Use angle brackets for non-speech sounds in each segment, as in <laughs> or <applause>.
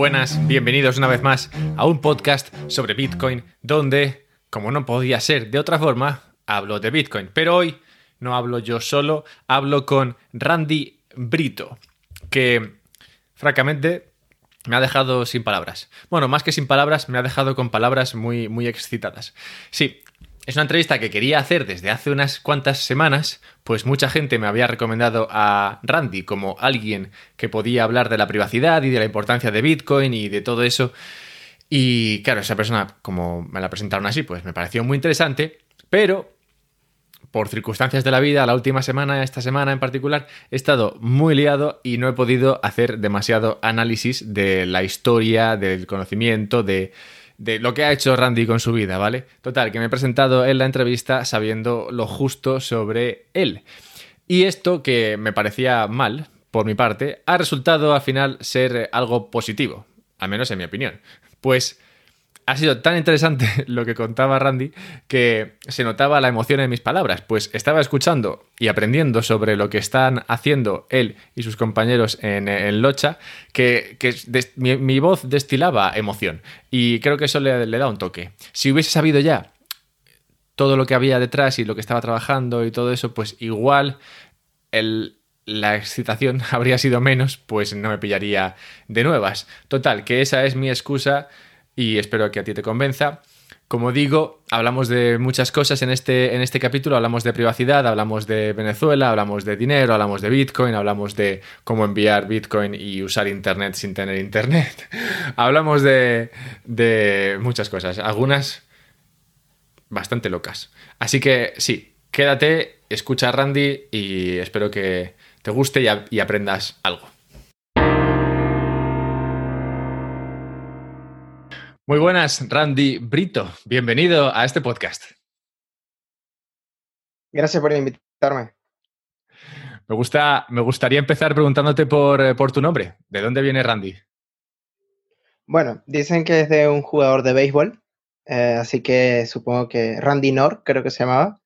buenas, bienvenidos una vez más a un podcast sobre Bitcoin donde, como no podía ser de otra forma, hablo de Bitcoin. Pero hoy no hablo yo solo, hablo con Randy Brito, que francamente me ha dejado sin palabras. Bueno, más que sin palabras, me ha dejado con palabras muy, muy excitadas. Sí, es una entrevista que quería hacer desde hace unas cuantas semanas, pues mucha gente me había recomendado a Randy como alguien que podía hablar de la privacidad y de la importancia de Bitcoin y de todo eso. Y claro, esa persona, como me la presentaron así, pues me pareció muy interesante, pero por circunstancias de la vida, la última semana, esta semana en particular, he estado muy liado y no he podido hacer demasiado análisis de la historia, del conocimiento, de de lo que ha hecho Randy con su vida, ¿vale? Total, que me he presentado en la entrevista sabiendo lo justo sobre él. Y esto que me parecía mal, por mi parte, ha resultado al final ser algo positivo, al menos en mi opinión. Pues ha sido tan interesante <laughs> lo que contaba Randy que se notaba la emoción en mis palabras, pues estaba escuchando y aprendiendo sobre lo que están haciendo él y sus compañeros en, Locha, que, mi, voz destilaba emoción y creo que eso le, le da un toque. Si hubiese sabido ya todo lo que había detrás y lo que estaba trabajando y todo eso, pues igual el, la excitación <laughs> habría sido menos, pues no me pillaría de nuevas. Total, que esa es mi excusa y espero que a ti te convenza. Como digo, hablamos de muchas cosas en este, en este capítulo. Hablamos de privacidad, hablamos de Venezuela, hablamos de dinero, hablamos de Bitcoin, hablamos de cómo enviar Bitcoin y usar Internet sin tener Internet. <laughs> hablamos de, de muchas cosas, algunas bastante locas. Así que sí, quédate, escucha a Randy y espero que te guste y aprendas algo. Muy buenas, Randy Brito. Bienvenido a este podcast. Gracias por invitarme. Me, gusta, me gustaría empezar preguntándote por, eh, por tu nombre. ¿De dónde viene Randy? Bueno, dicen que es de un jugador de béisbol, eh, así que supongo que Randy Nor, creo que se llamaba.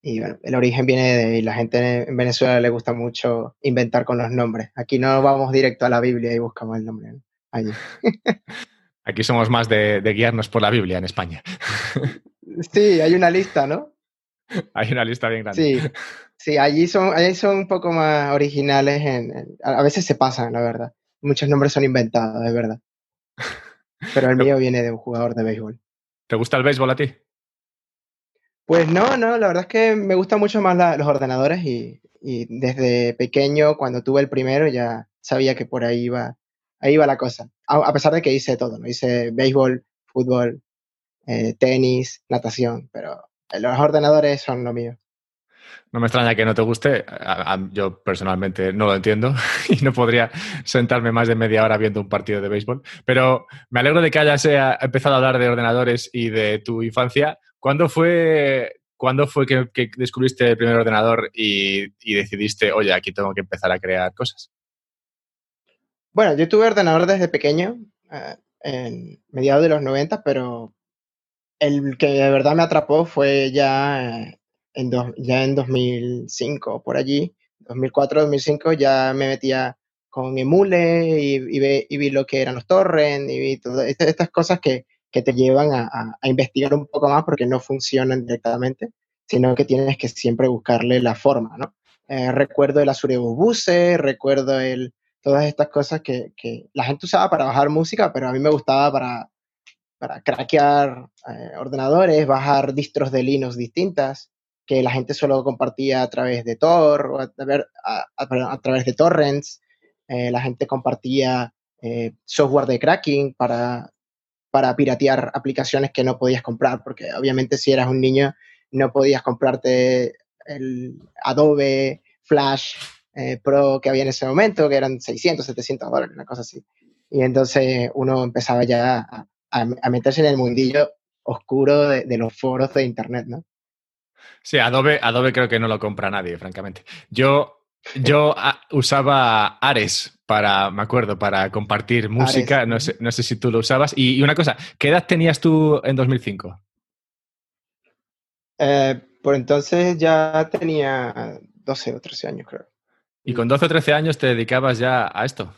Y bueno, el origen viene de la gente en Venezuela le gusta mucho inventar con los nombres. Aquí no vamos directo a la Biblia y buscamos el nombre allí. <laughs> Aquí somos más de, guiarnos por la Biblia en España. Sí, hay una lista, ¿no? <laughs> Hay una lista bien grande. Sí, sí allí, son, allí son un poco más originales. En, a veces se pasan, la verdad. Muchos nombres son inventados, es verdad. Pero el <laughs> mío viene de un jugador de béisbol. ¿Te gusta el béisbol a ti? Pues no, no, la verdad es que me gustan mucho más los ordenadores y, y, desde pequeño, cuando tuve el primero, ya sabía que por ahí iba, ahí va la cosa. A, pesar de que hice todo, ¿no? Hice béisbol, fútbol, eh, tenis, natación, pero los ordenadores son lo mío. No me extraña que no te guste. yo personalmente no lo entiendo <laughs> y no podría sentarme más de media hora viendo un partido de béisbol. Pero me alegro de que hayas eh, empezado a hablar de ordenadores y de tu infancia. ¿Cuándo fue, ¿cuándo fue que, descubriste el primer ordenador y, y, decidiste, oye, aquí tengo que empezar a crear cosas? Bueno, yo tuve ordenador desde pequeño, eh, en mediados de los 90, pero el que de verdad me atrapó fue ya, eh, en, ya en 2005, por allí, 2004, 2005, ya me metía con Emule y, y, vi lo que eran los torrents y vi todas estas cosas que, que te llevan a, a, investigar un poco más porque no funcionan directamente, sino que tienes que siempre buscarle la forma, ¿no? Eh, recuerdo el Azure Buse, recuerdo el, todas estas cosas que, que, la gente usaba para bajar música, pero a mí me gustaba para, para craquear eh, ordenadores, bajar distros de Linux distintas, que la gente solo compartía a través de Tor, o a, través de torrents, eh, la gente compartía eh, software de cracking para, para piratear aplicaciones que no podías comprar, porque obviamente si eras un niño no podías comprarte el Adobe Flash eh, pro que había en ese momento, que eran 600, 700 dólares, una cosa así. Y entonces uno empezaba ya a, a, meterse en el mundillo oscuro de, los foros de Internet, ¿no? Sí, Adobe, Adobe creo que no lo compra nadie, francamente. Yo, yo ah, usaba Ares para, me acuerdo, para compartir música, no, sé, no sé si tú lo usabas. Y, una cosa, ¿qué edad tenías tú en 2005? Eh, por entonces ya tenía 12 o 13 años, creo. Y con 12 o 13 años te dedicabas ya a esto.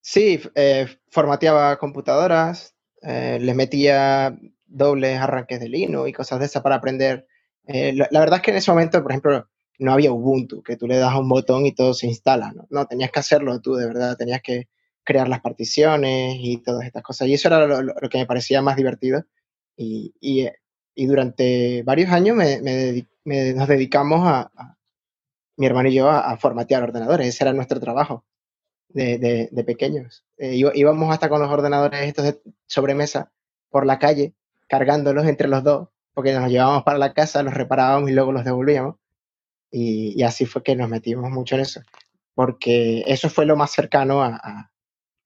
Sí, eh, formateaba computadoras, eh, les metía dobles arranques de Linux y cosas de esas para aprender. Eh, la, verdad es que en ese momento, por ejemplo, no había Ubuntu, que tú le das un botón y todo se instala, ¿no? No, tenías que hacerlo tú, de verdad, tenías que crear las particiones y todas estas cosas. Y eso era lo, que me parecía más divertido. Y, y, y durante varios años me, me, nos dedicamos a, mi hermano y yo, a, formatear ordenadores. Ese era nuestro trabajo de, de, pequeños. Eh, íbamos hasta con los ordenadores estos de sobremesa por la calle, cargándolos entre los dos, porque nos llevábamos para la casa, los reparábamos y luego los devolvíamos. Y, así fue que nos metimos mucho en eso, porque eso fue lo más cercano a,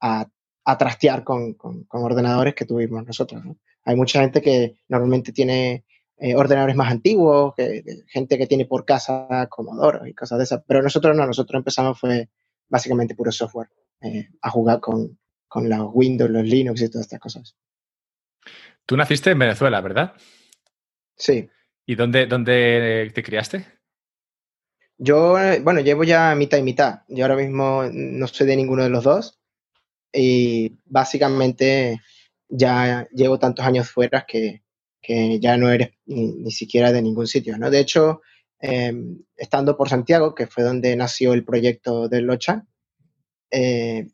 a, a trastear con, con, ordenadores que tuvimos nosotros. Hay mucha gente que normalmente tiene eh, ordenadores más antiguos, que, gente que tiene por casa Commodore y cosas de esas, pero nosotros no, nosotros empezamos fue básicamente puro software, eh, a jugar con, con los Windows, los Linux y todas estas cosas. Tú naciste en Venezuela, ¿verdad? Sí. ¿Y dónde, dónde te criaste? Yo, bueno, llevo ya mitad y mitad. Yo ahora mismo no soy de ninguno de los dos. Y básicamente ya llevo tantos años fuera que, que ya no eres ni, siquiera de ningún sitio, ¿no? De hecho, em, estando por Santiago, que fue donde nació el proyecto del Locha, eh,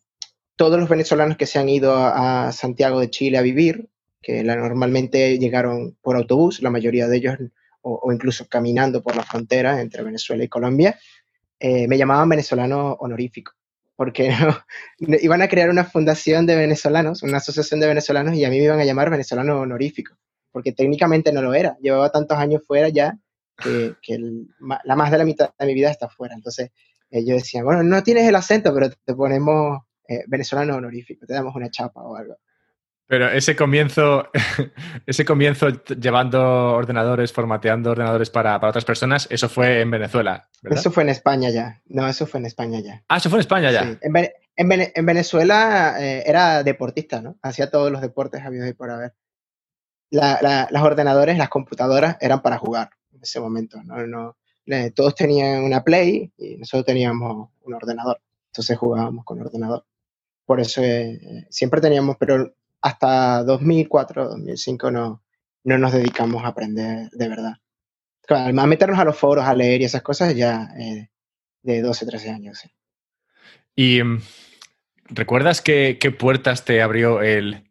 todos los venezolanos que se han ido a, Santiago de Chile a vivir, que normalmente llegaron por autobús, la mayoría de ellos, o, incluso caminando por la frontera entre Venezuela y Colombia, eh, me llamaban venezolano honorífico, porque <laughs> iban a crear una fundación de venezolanos, una asociación de venezolanos, y a mí me iban a llamar venezolano honorífico porque técnicamente no lo era. Llevaba tantos años fuera ya que, la más de la mitad de mi vida está fuera. Entonces ellos decían, bueno, no tienes el acento, pero te ponemos eh, venezolano honorífico, te damos una chapa o algo. Pero ese comienzo, <laughs> ese comienzo llevando ordenadores, formateando ordenadores para, otras personas, eso fue en Venezuela, ¿verdad? Eso fue en España ya. No, eso fue en España ya. Ah, eso fue en España ya. Sí. En, Venezuela eh, era deportista, ¿no? Hacía todos los deportes habidos y por haber la, las ordenadores, las computadoras eran para jugar en ese momento. ¿no? no todos tenían una Play y nosotros teníamos un ordenador. Entonces jugábamos con ordenador. Por eso eh, siempre teníamos, pero hasta 2004, 2005 no, no nos dedicamos a aprender de verdad. Claro, a meternos a los foros, a leer y esas cosas ya eh, de 12, 13 años. ¿Y mm, recuerdas qué, qué puertas te abrió el,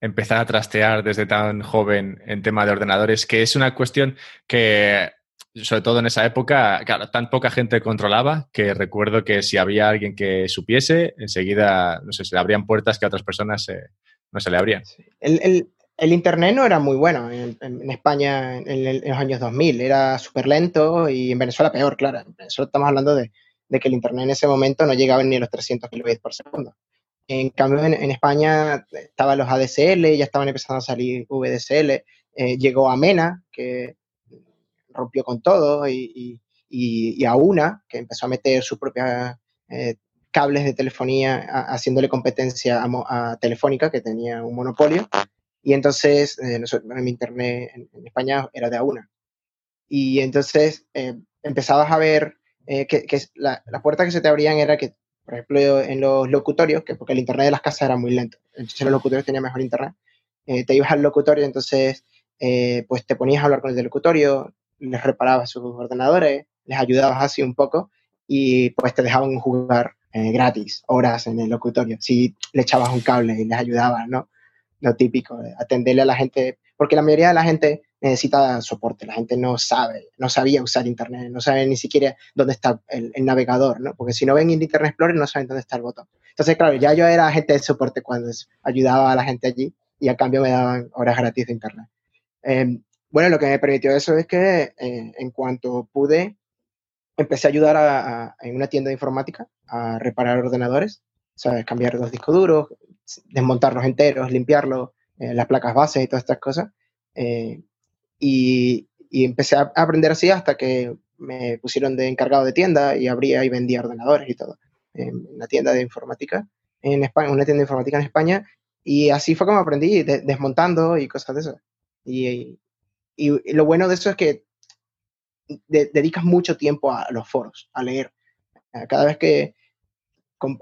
empezar a trastear desde tan joven en tema de ordenadores, que es una cuestión que, sobre todo en esa época, claro, tan poca gente controlaba que recuerdo que si había alguien que supiese, enseguida, no sé, se le abrían puertas que a otras personas no se le abrían. El, Internet no era muy bueno en, España en, los años 2000, era súper lento y en Venezuela peor, claro. En Venezuela estamos hablando de, de, que el Internet en ese momento no llegaba ni a los 300 kilobits por segundo. En cambio, en, España estaban los ADSL, ya estaban empezando a salir VDSL. Eh, llegó a Mena, que rompió con todo, y, a UNA, que empezó a meter sus propios eh, cables de telefonía, haciéndole competencia a, Telefónica, que tenía un monopolio. Y entonces, eh, mi internet en, España era de AUNA. Y entonces empezabas a ver que, la, la, puerta que se te abrían era que por ejemplo, en los locutorios, que porque el internet de las casas era muy lento, entonces los locutorios tenían mejor internet, eh, te ibas al locutorio, entonces eh, pues te ponías a hablar con el locutorio, les reparabas sus ordenadores, les ayudabas así un poco y pues te dejaban jugar eh, gratis, horas en el locutorio, si le echabas un cable y les ayudabas, ¿no? Lo típico, atenderle a la gente, porque la mayoría de la gente necesita soporte. La gente no sabe, no sabía usar Internet, no sabe ni siquiera dónde está el, navegador, ¿no? Porque si no ven Internet Explorer no saben dónde está el botón. Entonces, claro, ya yo era agente de soporte cuando ayudaba a la gente allí y a cambio me daban horas gratis de Internet. Em, bueno, lo que me permitió eso es que eh, en cuanto pude, empecé a ayudar a, en una tienda de informática a reparar ordenadores, ¿sabes? Cambiar los discos duros, desmontarlos enteros, limpiarlos, eh, las placas bases y todas estas cosas. Eh, y, empecé a aprender así hasta que me pusieron de encargado de tienda y abría y vendía ordenadores y todo. En una tienda de informática en España, una tienda de informática en España. Y así fue como aprendí, desmontando y cosas de eso. Y, y, lo bueno de eso es que dedicas mucho tiempo a los foros, a leer. Cada vez que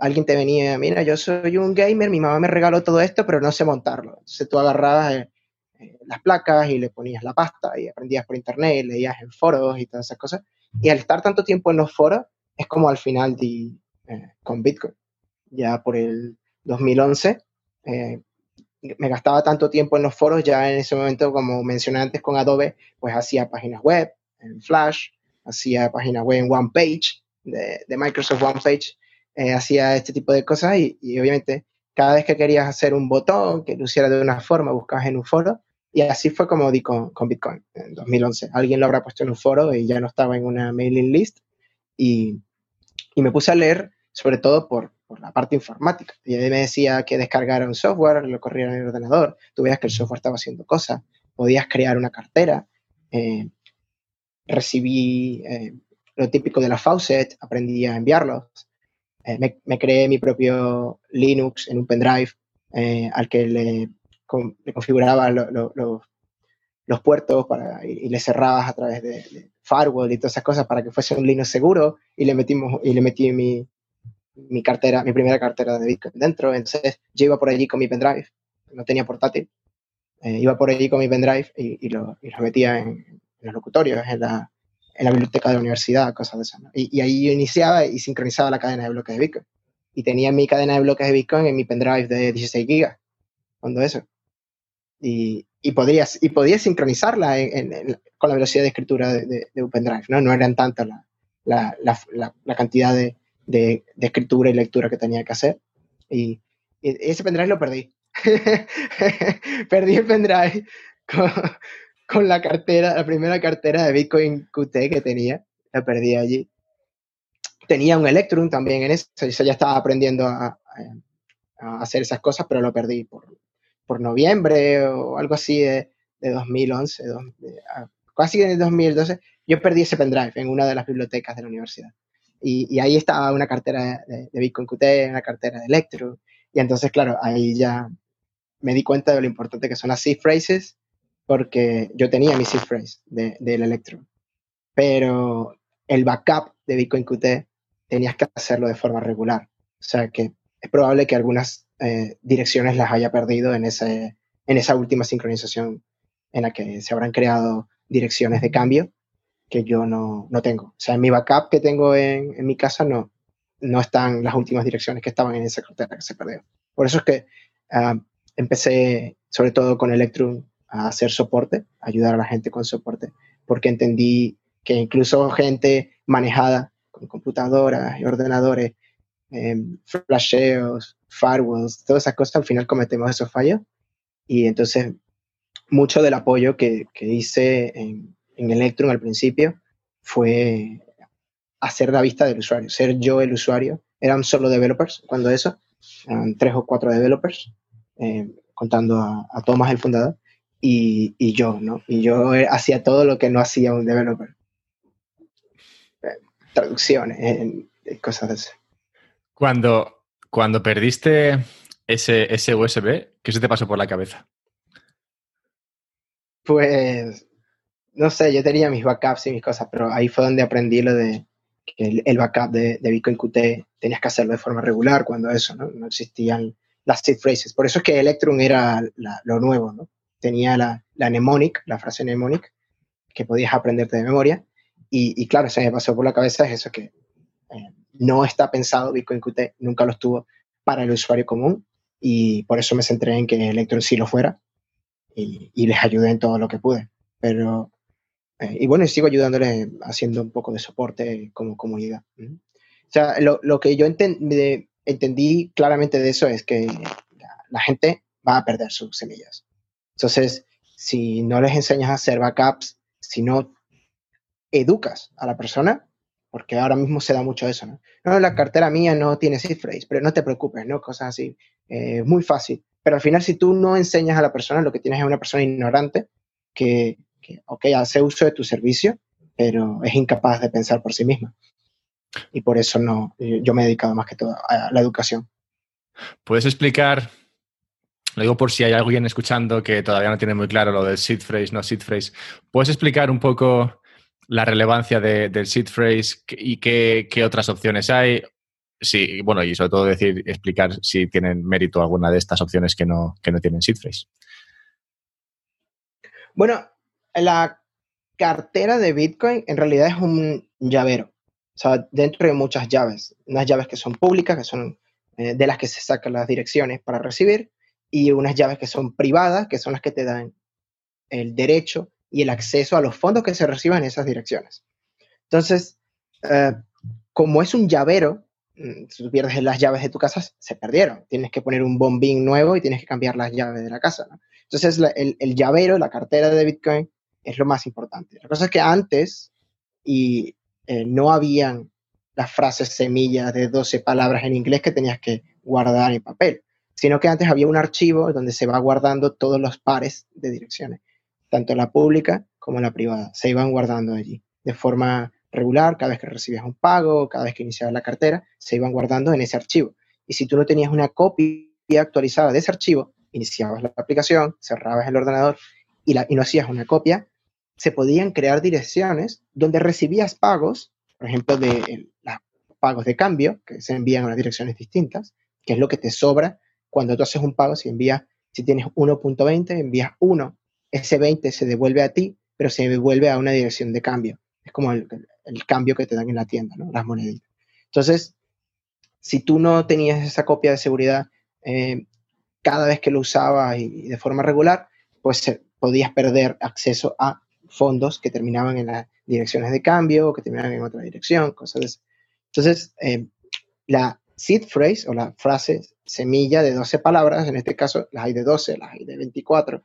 alguien te venía, mira, yo soy un gamer, mi mamá me regaló todo esto, pero no sé montarlo. Entonces tú agarrabas eh, eh, las placas y le ponías la pasta y aprendías por internet, leías en foros y todas esas cosas. Y al estar tanto tiempo en los foros, es como al final de, eh, con Bitcoin. Ya por el 2011, me gastaba tanto tiempo en los foros, ya en ese momento, como mencioné antes con Adobe, pues hacía páginas web en Flash, hacía páginas web en OnePage, de, de Microsoft OnePage, eh, hacía este tipo de cosas y, obviamente cada vez que querías hacer un botón que luciera de una forma, buscabas en un foro y así fue como di con, Bitcoin en 2011. Alguien lo habrá puesto en un foro y ya no estaba en una mailing list. Y, y me puse a leer sobre todo por, por la parte informática. Y me decía que descargara un software, lo corriera en el ordenador, tú veías que el software estaba haciendo cosas, podías crear una cartera, eh, recibí eh, lo típico de la faucet, aprendí a enviarlos, eh, me, creé mi propio Linux en un pendrive eh, al que le, configuraba los puertos para, y, le cerrabas a través de, firewall y todas esas cosas para que fuese un Linux seguro y le metimos y le metí mi, mi cartera, mi primera cartera de Bitcoin dentro. Entonces yo iba por allí con mi pendrive, no tenía portátil, eh, iba por allí con mi pendrive y, y, lo, y lo, metía en, en, los locutorios, en la, en la biblioteca de la universidad, cosas de esas. Y, ahí yo iniciaba y sincronizaba la cadena de bloques de Bitcoin. Y tenía mi cadena de bloques de Bitcoin en mi pendrive de 16 gigas, cuando eso. Y, y, podías, y podías sincronizarla con la velocidad de escritura de, un pendrive, ¿no? No eran tantas la, la, la, cantidad de, de, escritura y lectura que tenía que hacer. Y, ese pendrive lo perdí. <laughs> perdí el pendrive con la cartera, la primera cartera de Bitcoin QT que tenía, la perdí allí. Tenía un Electrum también en eso, yo ya estaba aprendiendo a, hacer esas cosas, pero lo perdí por, por noviembre o algo así de, de 2011, casi en el 2012. Yo perdí ese pendrive en una de las bibliotecas de la universidad. Y, ahí estaba una cartera de, Bitcoin QT, una cartera de Electrum. Y entonces, claro, ahí ya me di cuenta de lo importante que son las seed phrases porque yo tenía mi seed phrase de, del Electrum, pero el backup de Bitcoin Qt tenías que hacerlo de forma regular. O sea que es probable que algunas eh, direcciones las haya perdido en, ese, en esa última sincronización en la que se habrán creado direcciones de cambio que yo no, no tengo. O sea, en mi backup que tengo en, en, mi casa no, no están las últimas direcciones que estaban en esa cartera que se perdió. Por eso es que uh, empecé sobre todo con Electrum a hacer soporte, ayudar a la gente con soporte, porque entendí que incluso gente manejada con computadoras y ordenadores, eh, flasheos, firewalls, todas esas cosas, al final cometemos esos fallos. Y entonces, mucho del apoyo que, que hice en, en Electron al principio fue hacer la vista del usuario, ser yo el usuario. Eran solo developers cuando eso, eran tres o cuatro developers, eh, contando a, a Thomas, el fundador y, y, yo, ¿no? Y yo hacía todo lo que no hacía un developer. Eh, traducciones, cosas de. Cuando, cuando perdiste ese, ese USB, ¿qué se te pasó por la cabeza? Pues, no sé, yo tenía mis backups y mis cosas, pero ahí fue donde aprendí lo de que el, backup de, de, Bitcoin Qt tenías que hacerlo de forma regular cuando eso, ¿no? No existían las seed phrases. Por eso es que Electrum era lo nuevo, ¿no? tenía la, la mnemonic, la frase mnemonic, que podías aprenderte de memoria. Y, claro, se me pasó por la cabeza es eso que eh, no está pensado, Bitcoin Qt nunca lo estuvo para el usuario común y por eso me centré en que Electron sí lo fuera y, les ayudé en todo lo que pude. Pero, eh, y bueno, sigo ayudándoles haciendo un poco de soporte como comunidad. O sea, lo, lo que yo entendí claramente de eso es que la gente va a perder sus semillas. Entonces, si no les enseñas a hacer backups, si no educas a la persona, porque ahora mismo se da mucho eso, ¿no? No, la cartera mía no tiene seed phrase, pero no te preocupes, ¿no? Cosas así. Eh, muy fácil. Pero al final, si tú no enseñas a la persona, lo que tienes es una persona ignorante que, que, ok, hace uso de tu servicio, pero es incapaz de pensar por sí misma. Y por eso no, yo me he dedicado más que todo a la educación. ¿Puedes explicar lo digo por si hay alguien escuchando que todavía no tiene muy claro lo del seed phrase, no seed phrase. ¿Puedes explicar un poco la relevancia del seed phrase y qué, otras opciones hay? sí, bueno, y sobre todo decir, explicar si tienen mérito alguna de estas opciones que no, que no tienen seed phrase. Bueno, la cartera de Bitcoin en realidad es un llavero. O sea, dentro de muchas llaves. Unas llaves que son públicas, que son eh, de las que se sacan las direcciones para recibir, y unas llaves que son privadas, que son las que te dan el derecho y el acceso a los fondos que se reciban en esas direcciones. Entonces, eh, como es un llavero, mm, si tú pierdes las llaves de tu casa, se perdieron. Tienes que poner un bombín nuevo y tienes que cambiar las llaves de la casa. Entonces, el, llavero, la cartera de Bitcoin, es lo más importante. La cosa es que antes y eh, no habían las frases semillas de 12 palabras en inglés que tenías que guardar en papel, sino que antes había un archivo donde se va guardando todos los pares de direcciones, tanto la pública como la privada. Se iban guardando allí de forma regular, cada vez que recibías un pago, cada vez que iniciabas la cartera, se iban guardando en ese archivo. Y si tú no tenías una copia actualizada de ese archivo, iniciabas la aplicación, cerrabas el ordenador y, la, y no hacías una copia, se podían crear direcciones donde recibías pagos, por ejemplo, de los pagos de cambio, que se envían a unas direcciones distintas, que es lo que te sobra cuando tú haces un pago, si envías, si tienes 1.20, envías 1, ese 20 se devuelve a ti, pero se devuelve a una dirección de cambio. Es como el, cambio que te dan en la tienda, ¿no? Las moneditas. Entonces, si tú no tenías esa copia de seguridad eh, cada vez que lo usabas y, de forma regular, pues podías perder acceso a fondos que terminaban en las direcciones de cambio o que terminaban en otra dirección, cosas así. Entonces, eh, la seed phrase o la frase semilla de 12 palabras, en este caso las hay de 12, las hay de 24,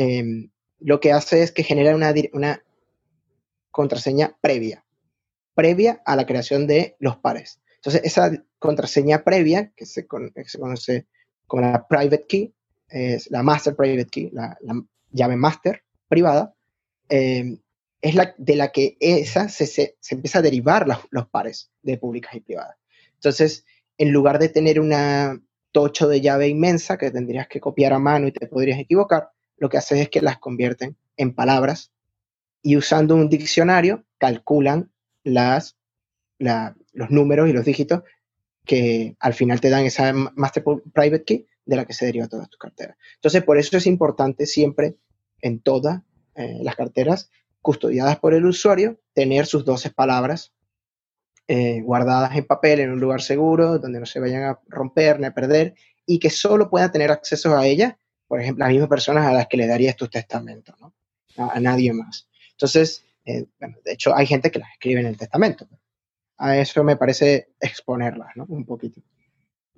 eh, lo que hace es que genera una, una contraseña previa, previa a la creación de los pares. Entonces, esa contraseña previa, que se, conoce como la private key, es la master private key, la, llave master privada, eh, es la de la que esa se, se, empieza a derivar los pares de públicas y privadas. Entonces, en lugar de tener una tocho de llave inmensa que tendrías que copiar a mano y te podrías equivocar, lo que hace es que las convierten en palabras y usando un diccionario calculan los números y los dígitos que al final te dan esa Master Private Key de la que se deriva toda tu cartera. Entonces, por eso es importante siempre en todas eh, las carteras custodiadas por el usuario tener sus 12 palabras eh, guardadas en papel en un lugar seguro, donde no se vayan a romper ni a perder y que solo puedan tener acceso a ellas, por ejemplo, las mismas personas a las que le darías tu testamento, ¿no? a nadie más. Entonces, eh, bueno, de hecho, hay gente que las escribe en el testamento. A eso me parece exponerlas, ¿no? Un poquito.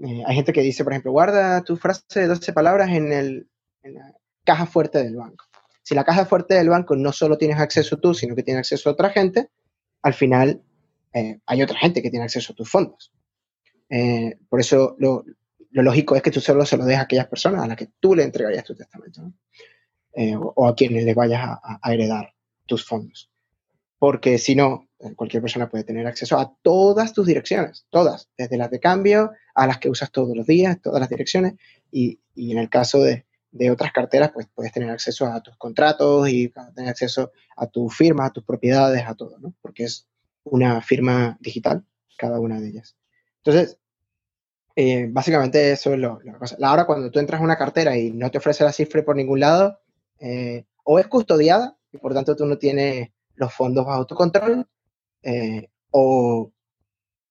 Eh, hay gente que dice, por ejemplo, guarda tu frase de 12 palabras en, el, en la caja fuerte del banco. Si la caja fuerte del banco no solo tienes acceso tú, sino que tiene acceso a otra gente, al final eh, hay otra gente que tiene acceso a tus fondos. por eso lo, lo, lógico es que tú solo se lo dejas a aquellas personas a las que tú le entregarías tu testamento, ¿no? o, a quienes le vayas a, a heredar tus fondos. Porque si no, eh, cualquier persona puede tener acceso a todas tus direcciones, todas, desde las de cambio a las que usas todos los días, todas las direcciones. Y, y en el caso de, de, otras carteras, pues puedes tener acceso a tus contratos y tener acceso a tu firma, a tus propiedades, a todo, ¿no? Porque es una firma digital, cada una de ellas. Entonces, eh, básicamente eso es lo, la cosa. Cuando tú entras a una cartera y no te ofrece la cifra por ningún lado, eh, o es custodiada y por tanto tú no tienes los fondos bajo tu control, eh, o,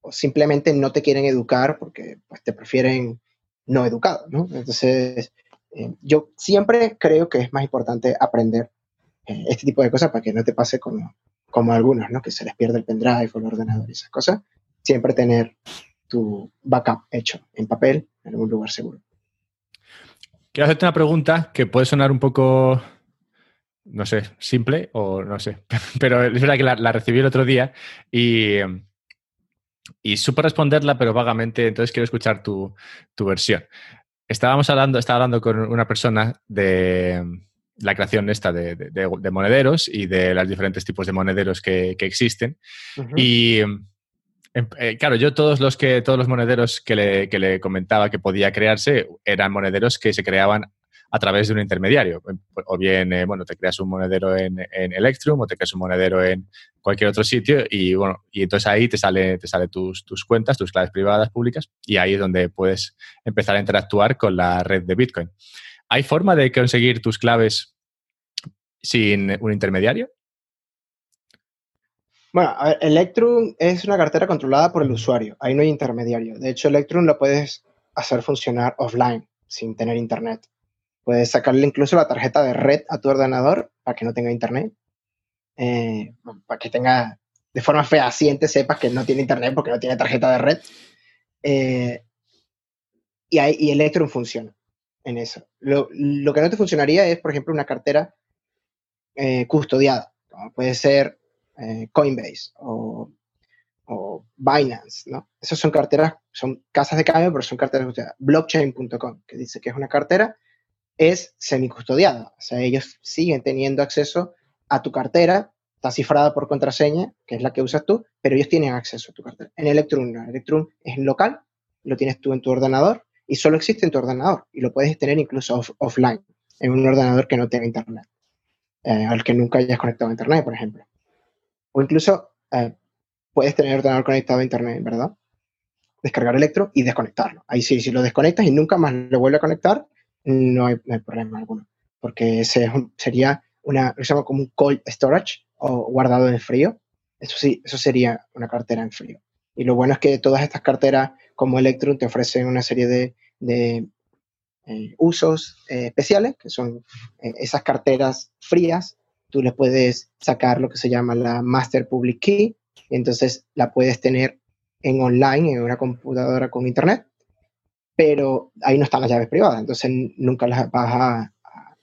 simplemente no te quieren educar porque pues, te prefieren no educado. Entonces, eh, yo siempre creo que es más importante aprender este tipo de cosas para que no te pase como, como algunos, ¿no? Que se les pierde el pendrive o el ordenador y esas cosas. Siempre tener tu backup hecho en papel en algún lugar seguro. Quiero hacerte una pregunta que puede sonar un poco no sé, simple o no sé. <laughs> Pero es verdad que la, recibí el otro día y, y supe responderla, pero vagamente, entonces quiero escuchar tu, versión. Estábamos hablando, estaba hablando con una persona de la creación esta de, monederos y de los diferentes tipos de monederos que, existen. Y eh, claro, yo todos los que, todos los monederos que le, que le comentaba que podía crearse eran monederos que se creaban a través de un intermediario. O bien, eh, bueno, te creas un monedero en, Electrum o te creas un monedero en cualquier otro sitio y, bueno, y entonces ahí te sale, te sale tus, tus cuentas, tus claves privadas públicas y ahí es donde puedes empezar a interactuar con la red de Bitcoin. ¿Hay forma de conseguir tus claves sin un intermediario? Bueno, Electrum es una cartera controlada por el usuario, ahí no hay intermediario. De hecho, Electrum lo puedes hacer funcionar offline, sin tener internet. Puedes sacarle incluso la tarjeta de red a tu ordenador para que no tenga internet. Eh, para que tenga de forma fehaciente sepas que no tiene internet porque no tiene tarjeta de red. Eh, y, y Electrum funciona en eso. Lo, que no te funcionaría es, por ejemplo, una cartera eh, custodiada. Puede ser Coinbase o, o, Binance, ¿no? Esas son carteras, son casas de cambio, pero son carteras custodiadas. Blockchain.com, que dice que es una cartera es semicustodiada. O sea, ellos siguen teniendo acceso a tu cartera, está cifrada por contraseña, que es la que usas tú, pero ellos tienen acceso a tu cartera. En Electrum no. Electrum es local, lo tienes tú en tu ordenador y solo existe en tu ordenador y lo puedes tener incluso offline, en un ordenador que no tenga internet, eh, al que nunca hayas conectado a internet, por ejemplo. O incluso eh, puedes tener el conectado a internet, ¿verdad? Descargar Electrum y desconectarlo. Ahí sí, si lo desconectas y nunca más lo vuelve a conectar, no hay, problema alguno, porque ese sería una, lo llama como un cold storage o guardado en frío. Eso sí, eso sería una cartera en frío. Y lo bueno es que todas estas carteras como Electrum te ofrecen una serie de, eh, usos eh, especiales, que son esas carteras frías. Tú le puedes sacar lo que se llama la Master Public Key, entonces la puedes tener en online, en una computadora con internet, pero ahí no están las llaves privadas, entonces nunca las vas a,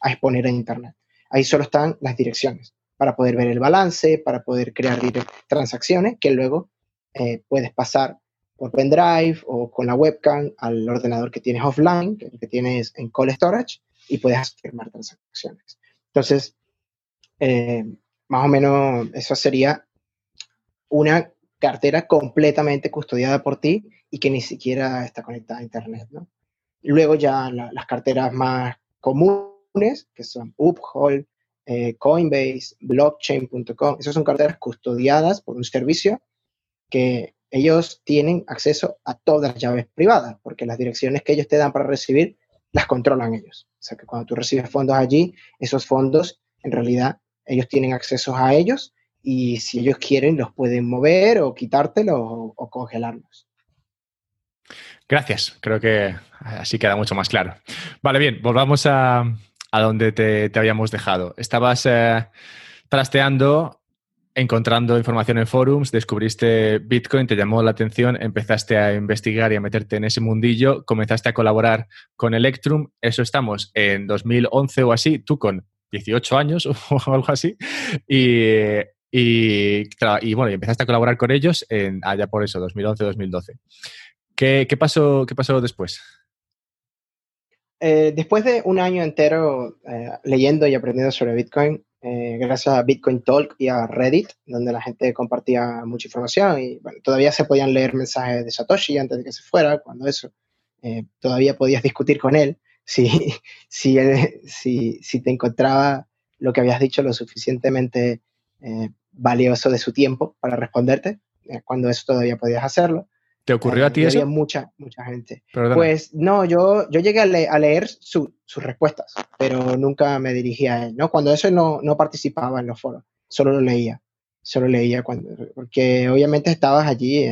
exponer en Internet. Ahí solo están las direcciones para poder ver el balance, para poder crear transacciones que luego eh, puedes pasar por pendrive o con la webcam al ordenador que tienes offline, que, que tienes en call storage, y puedes firmar transacciones. Entonces, eh, más o menos eso sería una cartera completamente custodiada por ti y que ni siquiera está conectada a Internet. Luego ya las carteras más comunes, que son Uphold, eh, Coinbase, blockchain.com, esas son carteras custodiadas por un servicio que ellos tienen acceso a todas las llaves privadas, porque las direcciones que ellos te dan para recibir las controlan ellos. O sea que cuando tú recibes fondos allí, esos fondos en realidad ellos tienen acceso a ellos y si ellos quieren los pueden mover o quitártelos o, congelarlos. Gracias, creo que así queda mucho más claro. Vale, bien, volvamos a, donde te, habíamos dejado. Estabas eh, trasteando, encontrando información en forums, descubriste Bitcoin, te llamó la atención, empezaste a investigar y a meterte en ese mundillo, comenzaste a colaborar con Electrum, eso estamos en 2011 o así, tú con 18 años <laughs> o algo así, y y, bueno, y empezaste a colaborar con ellos en, allá por eso, 2011-2012. ¿Qué, pasó, ¿Qué pasó después? Eh, después de un año entero eh, leyendo y aprendiendo sobre Bitcoin, eh, gracias a Bitcoin Talk y a Reddit, donde la gente compartía mucha información y bueno, todavía se podían leer mensajes de Satoshi antes de que se fuera, cuando eso, todavía podías discutir con él si, <laughs> si, si, si, te encontraba lo que habías dicho lo suficientemente valioso de su tiempo para responderte, eh, cuando eso todavía podías hacerlo. ¿Te ocurrió a ti eh, eso? Había mucha, mucha gente. Pues no, yo, yo llegué a, leer sus respuestas, pero nunca me dirigía a él, ¿no? Cuando eso no, no participaba en los foros, solo lo leía, solo leía cuando, porque obviamente estabas allí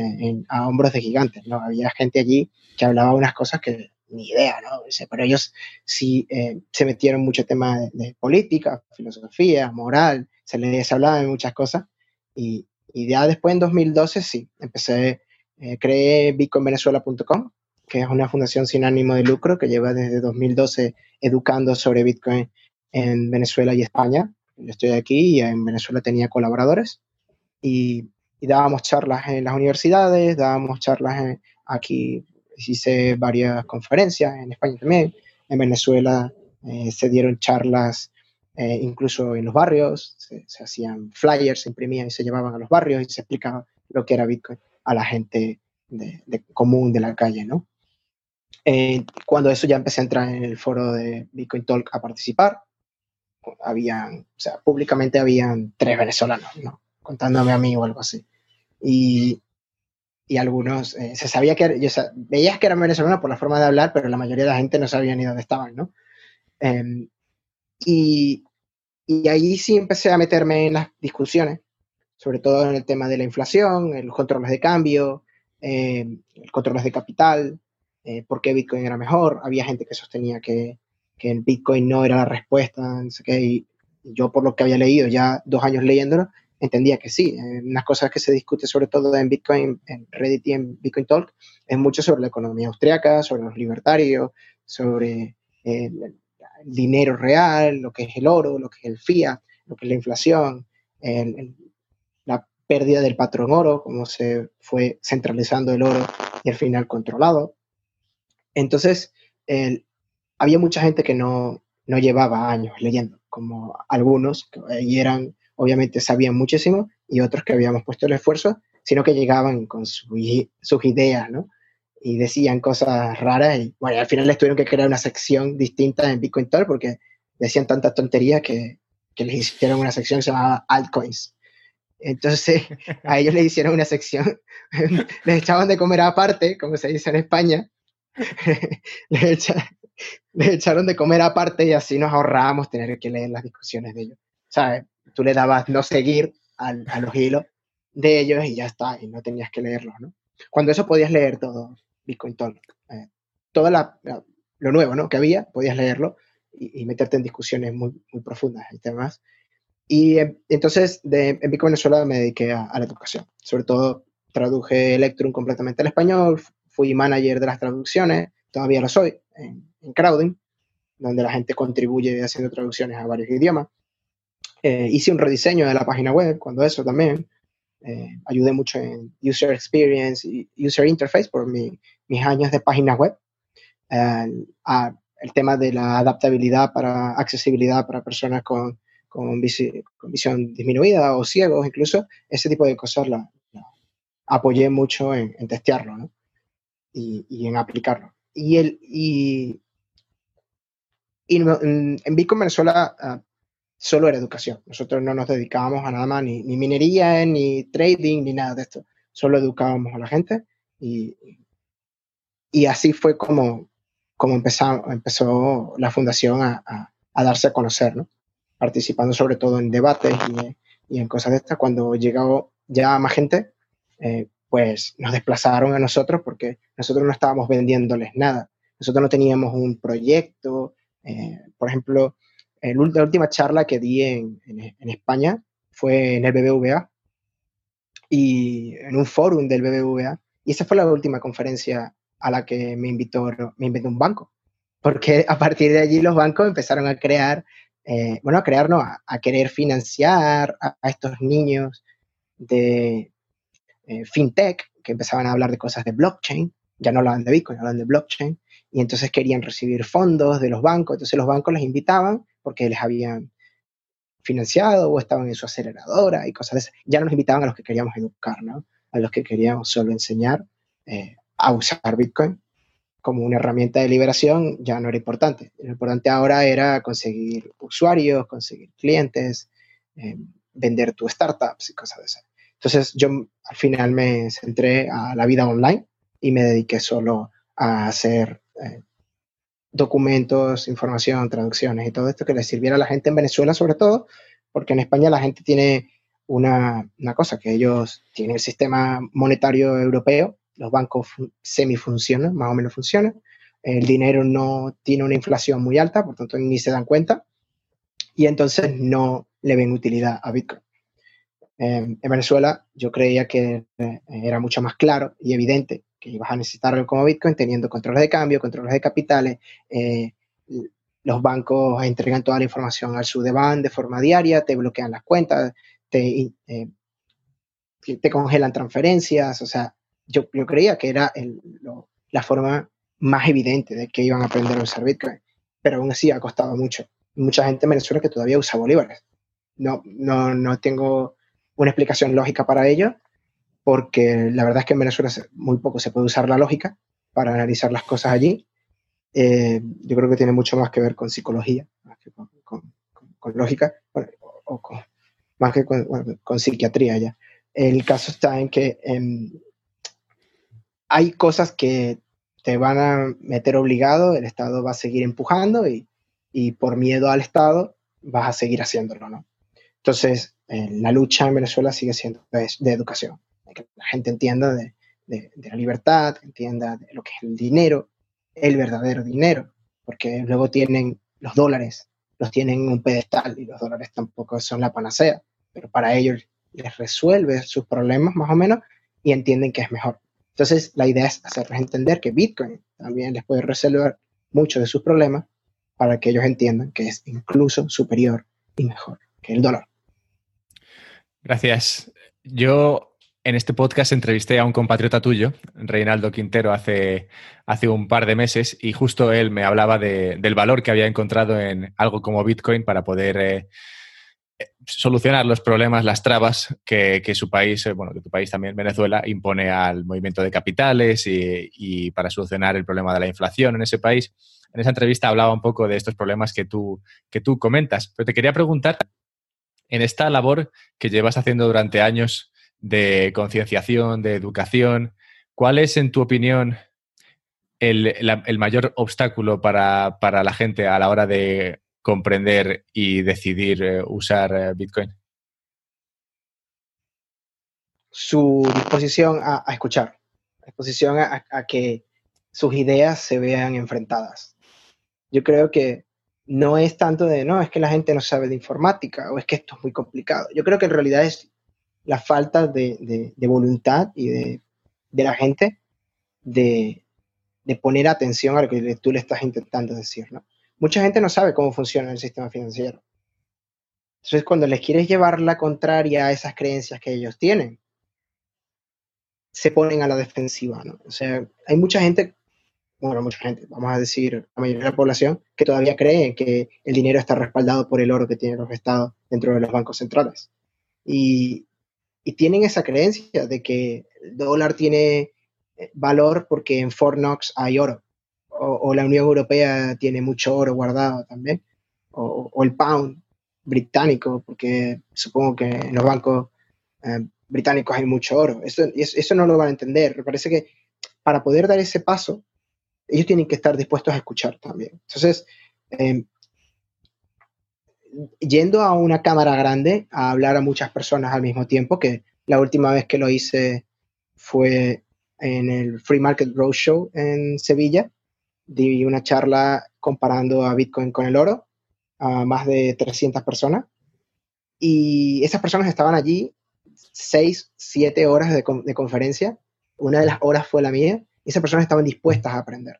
a hombros de gigantes, ¿no? Había gente allí que hablaba unas cosas que ni idea, ¿no? Pero ellos sí eh, se metieron mucho tema de, de política, filosofía, moral, se les hablaba de muchas cosas y, y ya después en 2012 sí, empecé, eh, creé bitcoinvenezuela.com, que es una fundación sin ánimo de lucro que lleva desde 2012 educando sobre Bitcoin en Venezuela y España. Yo estoy aquí y en Venezuela tenía colaboradores y, dábamos charlas en las universidades, dábamos charlas aquí, hice varias conferencias en España también, en Venezuela eh, se dieron charlas eh, incluso en los barrios, se, hacían flyers, se imprimían y se llevaban a los barrios y se explicaba lo que era Bitcoin a la gente de, común de la calle, ¿no? cuando eso ya empecé a entrar en el foro de Bitcoin Talk a participar, habían, o sea, públicamente habían tres venezolanos, ¿no? Contándome a mí o algo así. Y, y algunos, eh, se sabía que, yo, veías que eran venezolanos por la forma de hablar, pero la mayoría de la gente no sabía ni dónde estaban, ¿no? Em, y, y ahí sí empecé a meterme en las discusiones, sobre todo en el tema de la inflación, los controles de cambio, eh, controles de capital, eh, por qué Bitcoin era mejor. Había gente que sostenía que, que el Bitcoin no era la respuesta, no y yo por lo que había leído, ya dos años leyéndolo, entendía que sí. Eh, unas cosas que se discute sobre todo en Bitcoin, en Reddit y en Bitcoin Talk, es mucho sobre la economía austriaca, sobre los libertarios, sobre eh, el dinero real, lo que es el oro, lo que es el fiat, lo que es la inflación, la pérdida del patrón oro, cómo se fue centralizando el oro y al final controlado. Entonces, había mucha gente que no, no llevaba años leyendo, como algunos, que eran obviamente sabían muchísimo, y otros que habíamos puesto el esfuerzo, sino que llegaban con sus ideas, ¿no? Y decían cosas raras, y bueno, al final les tuvieron que crear una sección distinta en Bitcoin Talk porque decían tantas tonterías que, que les hicieron una sección que se llamaba altcoins. Entonces, a ellos les hicieron una sección, <laughs> les echaban de comer aparte, como se dice en España, <laughs> les, les, echaron de comer aparte y así nos ahorrábamos tener que leer las discusiones de ellos. ¿Sabes? Tú le dabas no seguir al, a los hilos de ellos y ya está, y no tenías que leerlos, ¿no? Cuando eso podías leer todo, Bitcoin Talk, eh, todo lo nuevo, ¿no? Que había, podías leerlo y, meterte en discusiones muy, muy profundas y demás. Y eh, entonces de, en Bitcoin Venezuela me dediqué a, la educación. Sobre todo traduje Electrum completamente al español, fui manager de las traducciones, todavía lo soy, en, en Crowding, donde la gente contribuye haciendo traducciones a varios idiomas. Eh, hice un rediseño de la página web cuando eso también. Eh, ayudé mucho en user experience y user interface por mis años de página web. el tema de la adaptabilidad para accesibilidad para personas con, con, visión disminuida o ciegos, incluso, ese tipo de cosas la, apoyé mucho en, testearlo ¿no? y, y, en aplicarlo. Y, el, y, y en, en Bitcoin Venezuela ah, solo era educación. Nosotros no nos dedicábamos a nada más, ni, minería, ni trading, ni nada de esto. Solo educábamos a la gente y, y así fue como, como empezó, empezó la fundación a, a, darse a conocer, ¿no? participando sobre todo en debates y, y, en cosas de estas. Cuando llegó ya más gente, eh, pues nos desplazaron a nosotros porque nosotros no estábamos vendiéndoles nada. Nosotros no teníamos un proyecto. Eh, por ejemplo, la última charla que di en, en, España fue en el BBVA y en un fórum del BBVA. Y esa fue la última conferencia a la que me invitó, me invitó un banco. Porque <laughs> a partir de allí los bancos empezaron a crear, eh, bueno, a crear, no, a, querer financiar a, estos niños de eh, fintech que empezaban a hablar de cosas de blockchain. Ya no hablaban de Bitcoin, hablaban de blockchain. Y entonces querían recibir fondos de los bancos. Entonces los bancos les invitaban porque les habían financiado o estaban en su aceleradora y cosas de esas. Ya nos invitaban a los que queríamos educar, ¿no? A los que queríamos solo enseñar eh, a usar Bitcoin como una herramienta de liberación ya no era importante. Lo importante ahora era conseguir usuarios, conseguir clientes, eh, vender tus startups y cosas de esas. Entonces yo al final me centré a la vida online y me dediqué solo a hacer eh, documentos, información, traducciones y todo esto que le sirviera a la gente en Venezuela sobre todo, porque en España la gente tiene una, cosa, que ellos tienen el sistema monetario europeo, los bancos semi-funcionan, más o menos funcionan, el dinero no tiene una inflación muy alta, por tanto ni se dan cuenta, y entonces no le ven utilidad a Bitcoin. en Venezuela yo creía que eh, era mucho más claro y evidente que ibas a necesitarlo como Bitcoin teniendo controles de cambio, controles de capitales. Eh, los bancos entregan toda la información al Sudeban de forma diaria, te bloquean las cuentas, te, eh, te congelan transferencias. O sea, yo, yo creía que era la forma más evidente de que iban a aprender a usar Bitcoin, pero aún así ha costado mucho. Mucha gente en Venezuela que todavía usa bolívares. No, no, no tengo una explicación lógica para ello, porque la verdad es que en Venezuela muy poco se puede usar la lógica para analizar las cosas allí Eh, yo creo que tiene mucho más que ver con psicología, más que con, lógica, o, más que con, psiquiatría ya. El caso está en que em, hay cosas que te van a meter obligado, el Estado va a seguir empujando y, y por miedo al Estado vas a seguir haciéndolo, ¿no? Entonces, eh, la lucha en Venezuela sigue siendo de, de educación, que la gente entienda de, de, la libertad, entienda lo que es el dinero, el verdadero dinero, porque luego tienen los dólares, los tienen en un pedestal y los dólares tampoco son la panacea, pero para ellos les resuelve sus problemas más o menos y entienden que es mejor. Entonces, la idea es hacerles entender que Bitcoin también les puede resolver muchos de sus problemas para que ellos entiendan que es incluso superior y mejor que el dólar. Gracias. Yo en este podcast entrevisté a un compatriota tuyo, Reinaldo Quintero, hace, hace un par de meses y justo él me hablaba del valor que había encontrado en algo como Bitcoin para poder eh, solucionar los problemas, las trabas que, su país, eh, bueno, que tu país también, Venezuela, impone al movimiento de capitales y, para solucionar el problema de la inflación en ese país. En esa entrevista hablaba un poco de estos problemas que tú, que tú comentas, pero te quería preguntar, en esta labor que llevas haciendo durante años, de concienciación, de educación. ¿Cuál es, en tu opinión, el, mayor obstáculo para, la gente a la hora de comprender y decidir eh, usar eh, Bitcoin? Su disposición a, escuchar, disposición a, que sus ideas se vean enfrentadas. Yo creo que no es tanto de, no, es que la gente no sabe de informática o es que esto es muy complicado. Yo creo que en realidad es la falta de, voluntad y de, la gente de, poner atención a lo que tú le estás intentando decir, ¿no? Mucha gente no sabe cómo funciona el sistema financiero. Entonces, cuando les quieres llevar la contraria a esas creencias que ellos tienen, se ponen a la defensiva, ¿no? O sea, hay mucha gente, bueno, mucha gente, vamos a decir, la mayoría de la población, que todavía cree que el dinero está respaldado por el oro que tienen los estados dentro de los bancos centrales. Y, y tienen esa creencia de que el dólar tiene eh, valor porque en Fort Knox hay oro, o, la Unión Europea tiene mucho oro guardado también, o, el pound británico, porque supongo que en los bancos eh, británicos hay mucho oro. Eso, eso no lo van a entender. Me parece que para poder dar ese paso, ellos tienen que estar dispuestos a escuchar también. Entonces, eh, yendo a una cámara grande a hablar a muchas personas al mismo tiempo, que la última vez que lo hice fue en el Free Market Roadshow en Sevilla. Di una charla comparando a Bitcoin con el oro a más de 300 personas. Y esas personas estaban allí seis, siete horas de, de conferencia. Una de las horas fue la mía. Y esas personas estaban dispuestas a aprender.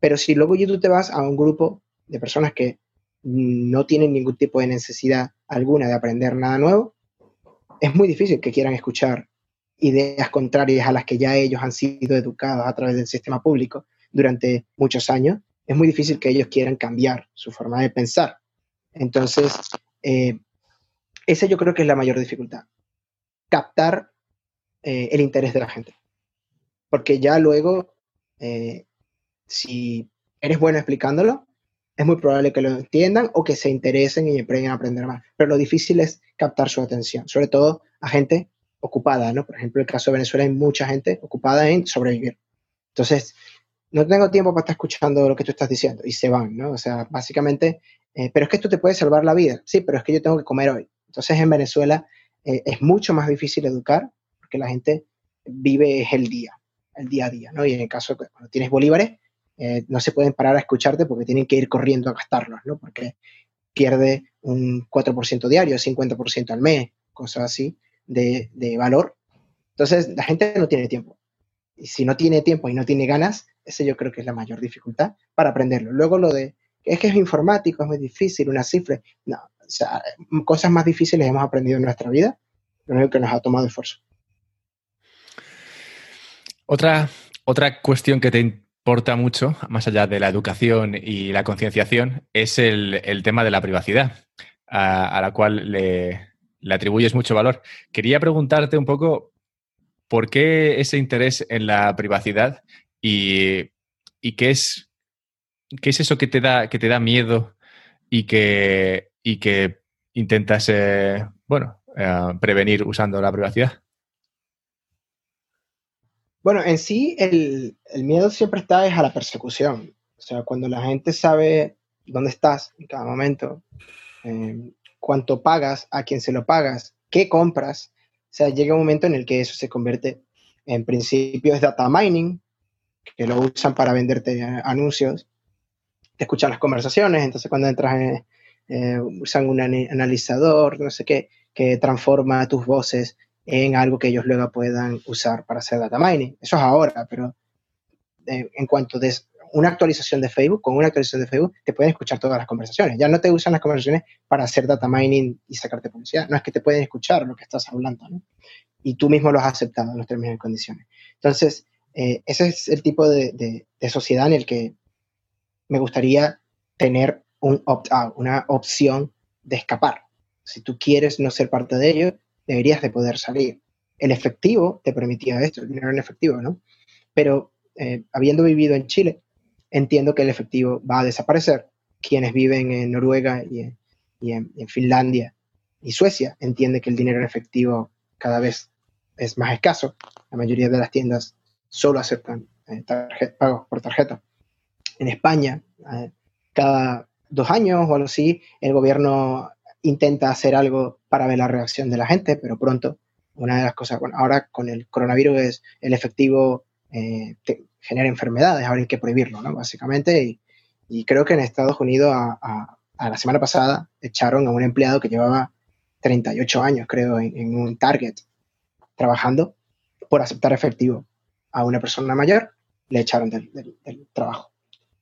Pero si luego tú te vas a un grupo de personas que no tienen ningún tipo de necesidad alguna de aprender nada nuevo, es muy difícil que quieran escuchar ideas contrarias a las que ya ellos han sido educados a través del sistema público durante muchos años. Es muy difícil que ellos quieran cambiar su forma de pensar. Entonces, eh, esa yo creo que es la mayor dificultad. Captar eh, el interés de la gente. Porque ya luego, eh, si eres bueno explicándolo, es muy probable que lo entiendan o que se interesen y emprenden a aprender más. Pero lo difícil es captar su atención, sobre todo a gente ocupada, ¿no? Por ejemplo, en el caso de Venezuela hay mucha gente ocupada en sobrevivir. Entonces, no tengo tiempo para estar escuchando lo que tú estás diciendo y se van, ¿no? O sea, básicamente, eh, pero es que esto te puede salvar la vida. Sí, pero es que yo tengo que comer hoy. Entonces, en Venezuela eh, es mucho más difícil educar porque la gente vive el día, el día a día, ¿no? Y en el caso de cuando tienes bolívares, eh, no se pueden parar a escucharte porque tienen que ir corriendo a gastarlos, ¿no? Porque pierde un 4% diario, 50% al mes, cosas así de, valor. Entonces, la gente no tiene tiempo. Y si no tiene tiempo y no tiene ganas, ese yo creo que es la mayor dificultad para aprenderlo. Luego lo de, es que es informático, es muy difícil, una cifra. No, o sea, cosas más difíciles hemos aprendido en nuestra vida, lo único que nos ha tomado esfuerzo. Otra, otra cuestión que te, importa mucho, más allá de la educación y la concienciación, es el, tema de la privacidad, a, la cual le, atribuyes mucho valor. Quería preguntarte un poco por qué ese interés en la privacidad y, qué es ¿qué es eso que te da, que te da miedo y que, y que intentas, eh, bueno, eh, prevenir usando la privacidad? Bueno, en sí el, miedo siempre está es a la persecución. O sea, cuando la gente sabe dónde estás en cada momento, eh, cuánto pagas, a quién se lo pagas, qué compras, o sea, llega un momento en el que eso se convierte en principio es data mining, que lo usan para venderte anuncios, te escuchan las conversaciones, entonces cuando entras en, eh, usan un analizador, no sé qué, que transforma tus voces en algo que ellos luego puedan usar para hacer data mining. Eso es ahora, pero eh, en cuanto de una actualización de Facebook, con una actualización de Facebook, te pueden escuchar todas las conversaciones. Ya no te usan las conversaciones para hacer data mining y sacarte publicidad. No es que te pueden escuchar lo que estás hablando. Y tú mismo lo has aceptado en los términos y condiciones. Entonces, eh, ese es el tipo de, de, sociedad en el que me gustaría tener un una opción de escapar. Si tú quieres no ser parte de ello, deberías de poder salir. El efectivo te permitía esto, el dinero en efectivo, ¿no? Pero eh, habiendo vivido en Chile, entiendo que el efectivo va a desaparecer. Quienes viven en Noruega y en, Finlandia y Suecia entienden que el dinero en efectivo cada vez es más escaso. La mayoría de las tiendas solo aceptan eh, pagos por tarjeta. En España, eh, cada dos años o algo así, el gobierno intenta hacer algo para ver la reacción de la gente, pero pronto, una de las cosas, bueno, ahora con el coronavirus es el efectivo eh, genera enfermedades, ahora hay que prohibirlo, ¿no? Básicamente, y, creo que en Estados Unidos a, la semana pasada echaron a un empleado que llevaba 38 años, creo, en, un Target trabajando por aceptar efectivo a una persona mayor, le echaron del, trabajo.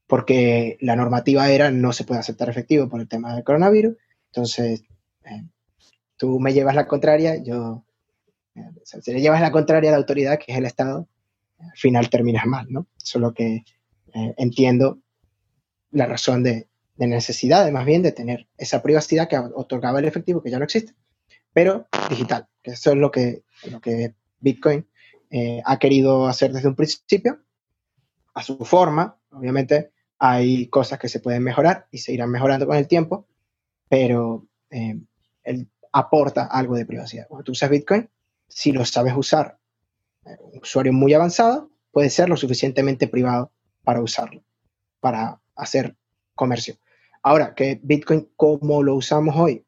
Porque la normativa era no se puede aceptar efectivo por el tema del coronavirus. Entonces, eh, tú me llevas la contraria, yo, eh, si le llevas la contraria a la autoridad, que es el Estado, al final terminas mal, ¿no? Solo que eh, entiendo la razón de, necesidad, más bien de tener esa privacidad que otorgaba el efectivo, que ya no existe, pero digital, que eso es lo que, lo que Bitcoin eh, ha querido hacer desde un principio, a su forma, obviamente hay cosas que se pueden mejorar y se irán mejorando con el tiempo, pero eh, él aporta algo de privacidad. Cuando tú usas Bitcoin, si lo sabes usar un usuario muy avanzado puede ser lo suficientemente privado para usarlo, para hacer comercio. Ahora, que Bitcoin como lo usamos hoy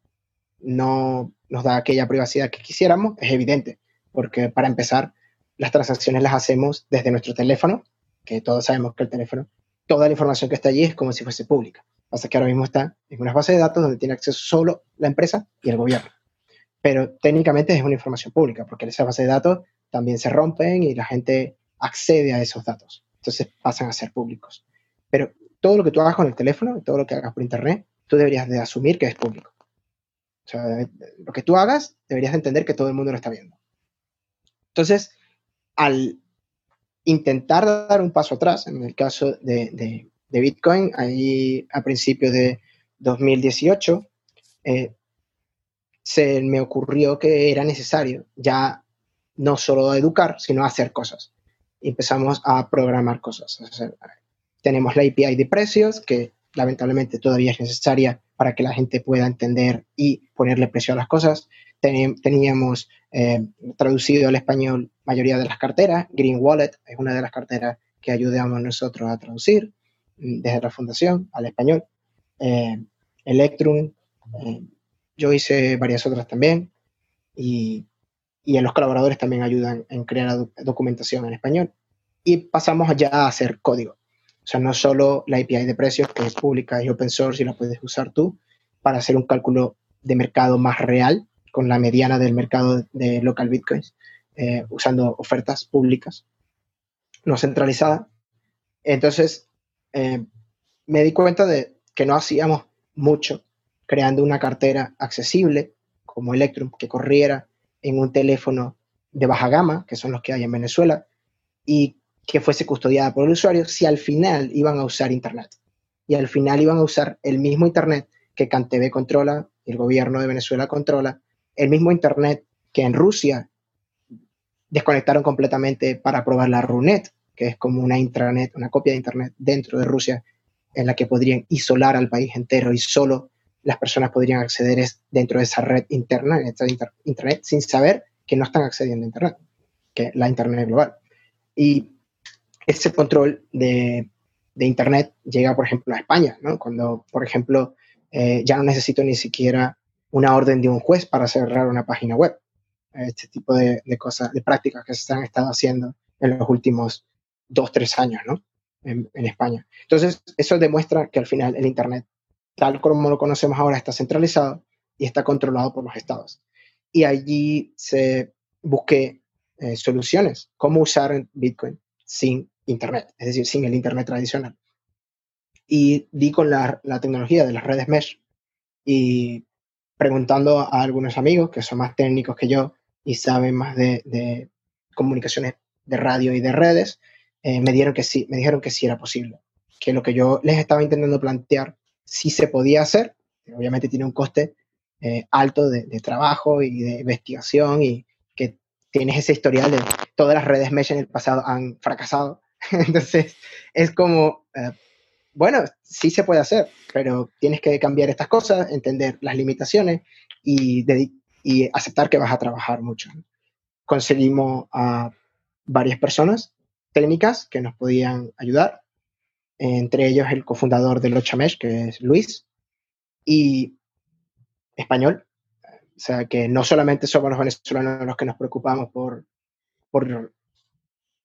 no nos da aquella privacidad que quisiéramos, es evidente, porque para empezar, las transacciones las hacemos desde nuestro teléfono, que todos sabemos que el teléfono, toda la información que está allí es como si fuese pública. Pasa que ahora mismo está en una base de datos donde tiene acceso solo la empresa y el gobierno. Pero técnicamente es una información pública, porque esa base de datos también se rompen y la gente accede a esos datos. Entonces pasan a ser públicos. Pero todo lo que tú hagas con el teléfono, todo lo que hagas por internet, tú deberías de asumir que es público. O sea, lo que tú hagas, deberías de entender que todo el mundo lo está viendo. Entonces, al intentar dar un paso atrás, en el caso de, Bitcoin, ahí a principios de 2018, eh, se me ocurrió que era necesario ya no solo educar, sino hacer cosas. Empezamos a programar cosas. tenemos la API de precios, que lamentablemente todavía es necesaria para que la gente pueda entender y ponerle precio a las cosas. teníamos eh, traducido al español mayoría de las carteras. Green Wallet es una de las carteras que ayudamos nosotros a traducir desde la fundación al español. Eh, Electrum, eh, yo hice varias otras también. Y y los colaboradores también ayudan en crear documentación en español. Y pasamos ya a hacer código. O sea, no solo la API de precios, que es pública y open source y la puedes usar tú, para hacer un cálculo de mercado más real, con la mediana del mercado de local bitcoins, eh, usando ofertas públicas, no centralizadas. Entonces, eh, me di cuenta de que no hacíamos mucho creando una cartera accesible como Electrum que corriera en un teléfono de baja gama, que son los que hay en Venezuela, y que fuese custodiada por el usuario si al final iban a usar Internet. Y al final iban a usar el mismo Internet que CanTV controla, el gobierno de Venezuela controla, el mismo Internet que en Rusia desconectaron completamente para probar la RUNET, que es como una intranet, una copia de Internet dentro de Rusia, en la que podrían isolar al país entero y solo las personas podrían acceder dentro de esa red interna, en esta Internet, sin saber que no están accediendo a Internet, que la Internet global. Y ese control de, de Internet llega, por ejemplo, a España, ¿no? cuando, por ejemplo, eh, ya no necesito ni siquiera una orden de un juez para cerrar una página web. Este tipo de, de cosas, de prácticas que se han estado haciendo en los últimos dos, tres años, ¿no? En, España. Entonces, eso demuestra que al final el Internet, tal como lo conocemos ahora, está centralizado y está controlado por los estados. Y allí se busque eh, soluciones, cómo usar Bitcoin sin Internet, es decir, sin el Internet tradicional. Y di con la, tecnología de las redes mesh y preguntando a algunos amigos que son más técnicos que yo y saben más de comunicaciones de radio y de redes, eh, me, dieron que sí, me dijeron que sí era posible, que lo que yo les estaba intentando plantear sí se podía hacer, obviamente tiene un coste eh, alto de, trabajo y de investigación y que tienes ese historial de todas las redes mesh en el pasado han fracasado. <laughs> Entonces, es como, eh, bueno, sí se puede hacer, pero tienes que cambiar estas cosas, entender las limitaciones y, y aceptar que vas a trabajar mucho. Conseguimos a varias personas técnicas que nos podían ayudar, entre ellos el cofundador de Lochamesh, que es Luis, y español. O sea, que no solamente somos los venezolanos los que nos preocupamos por, por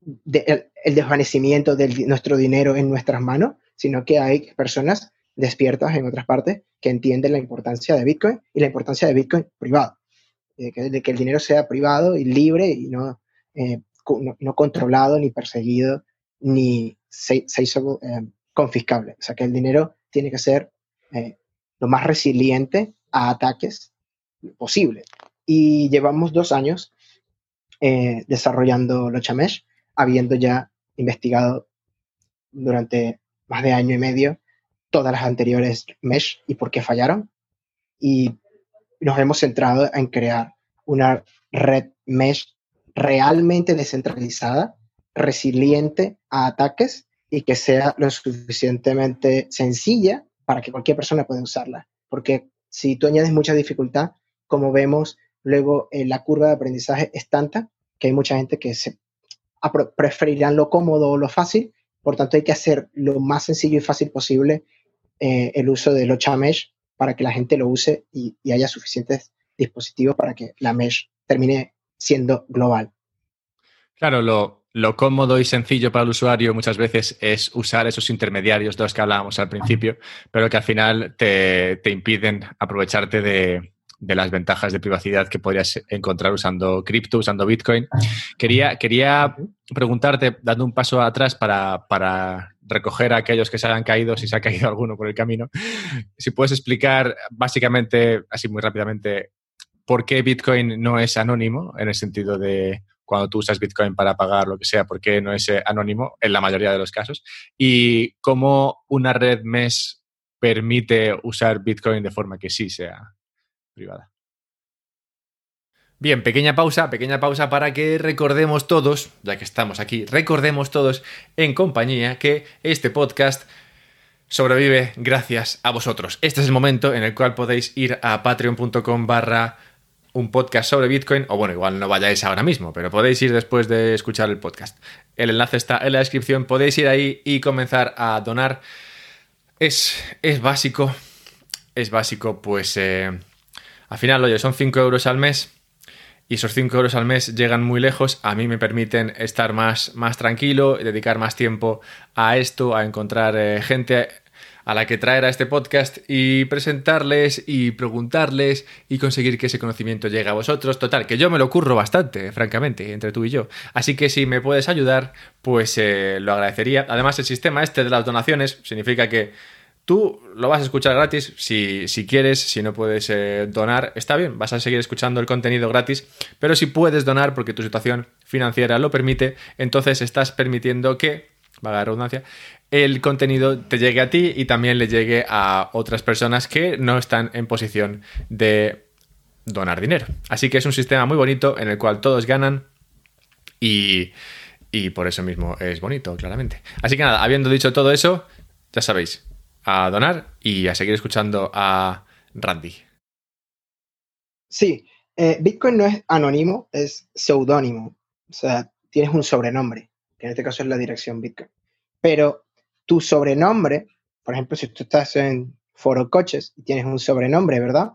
de, el, el, desvanecimiento de nuestro dinero en nuestras manos, sino que hay personas despiertas en otras partes que entienden la importancia de Bitcoin y la importancia de Bitcoin privado, de que, de que el dinero sea privado y libre y no, eh, no, controlado, ni perseguido, ni se, se hizo eh, confiscable. O sea, que el dinero tiene que ser eh, lo más resiliente a ataques posible. Y llevamos dos años eh, desarrollando Lochamesh, habiendo ya investigado durante más de año y medio todas las anteriores mesh y por qué fallaron. Y nos hemos centrado en crear una red mesh realmente descentralizada, resiliente a ataques y que sea lo suficientemente sencilla para que cualquier persona pueda usarla. Porque si tú añades mucha dificultad, como vemos, luego la curva de aprendizaje es tanta que hay mucha gente que se preferirán lo cómodo o lo fácil, por tanto hay que hacer lo más sencillo y fácil posible eh, el uso de Locha Mesh para que la gente lo use y haya suficientes dispositivos para que la Mesh termine siendo global. Claro, lo, lo, cómodo y sencillo para el usuario muchas veces es usar esos intermediarios de los que hablábamos al principio, pero que al final te, te impiden aprovecharte de, de, las ventajas de privacidad que podrías encontrar usando cripto, usando Bitcoin. Quería, quería preguntarte, dando un paso atrás para, para recoger a aquellos que se hayan caído, si se ha caído <laughs> alguno por el camino, si puedes explicar básicamente, así muy rápidamente, por qué Bitcoin no es anónimo, en el sentido de cuando tú usas Bitcoin para pagar lo que sea, por qué no es anónimo en la mayoría de los casos, y cómo una red MES permite usar Bitcoin de forma que sí sea privada. Bien, pequeña pausa, pequeña pausa para que recordemos todos, ya que estamos aquí, recordemos todos en compañía que este podcast sobrevive gracias a vosotros. Este es el momento en el cual podéis ir a patreon.com barra un podcast sobre Bitcoin, o bueno, igual no vayáis ahora mismo, pero podéis ir después de escuchar el podcast. El enlace está en la descripción, podéis ir ahí y comenzar a donar. Es, es básico, es básico, pues eh, al final, oye, son 5 euros al mes y esos 5 euros al mes llegan muy lejos, a mí me permiten estar más, más tranquilo, dedicar más tiempo a esto, a encontrar eh, gente a la que traer a este podcast y presentarles y preguntarles y conseguir que ese conocimiento llegue a vosotros. Total, que yo me lo curro bastante, francamente, entre tú y yo. Así que si me puedes ayudar, pues eh, lo agradecería. Además, el sistema este de las donaciones significa que Tú lo vas a escuchar gratis si, si quieres, si no puedes eh, donar, está bien, vas a seguir escuchando el contenido gratis, pero si puedes donar porque tu situación financiera lo permite, entonces estás permitiendo que, valga la redundancia, el contenido te llegue a ti y también le llegue a otras personas que no están en posición de donar dinero. Así que es un sistema muy bonito en el cual todos ganan y, por eso mismo es bonito, claramente. Así que nada, habiendo dicho todo eso, ya sabéis, a donar y a seguir escuchando a Randy. Sí, eh, Bitcoin no es anónimo, es seudónimo. O sea, tienes un sobrenombre, que en este caso es la dirección Bitcoin. Pero tu sobrenombre, por ejemplo, si tú estás en Foro Coches y tienes un sobrenombre, ¿verdad?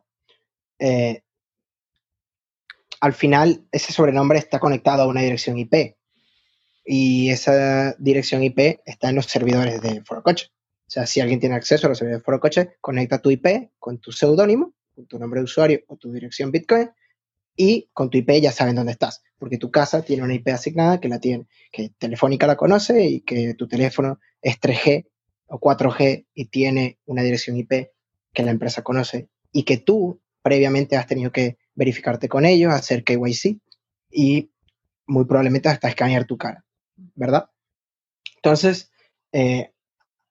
Eh, al final ese sobrenombre está conectado a una dirección IP y esa dirección IP está en los servidores de Foro Coche. O sea, si alguien tiene acceso a los servidores de Foro Coche, conecta tu IP con tu seudónimo, con tu nombre de usuario o tu dirección Bitcoin y con tu IP ya saben dónde estás, porque tu casa tiene una IP asignada que la tiene, que Telefónica la conoce y que tu teléfono es 3G o 4G y tiene una dirección IP que la empresa conoce y que tú previamente has tenido que verificarte con ellos, hacer KYC y muy probablemente hasta escanear tu cara, ¿verdad? Entonces, eh,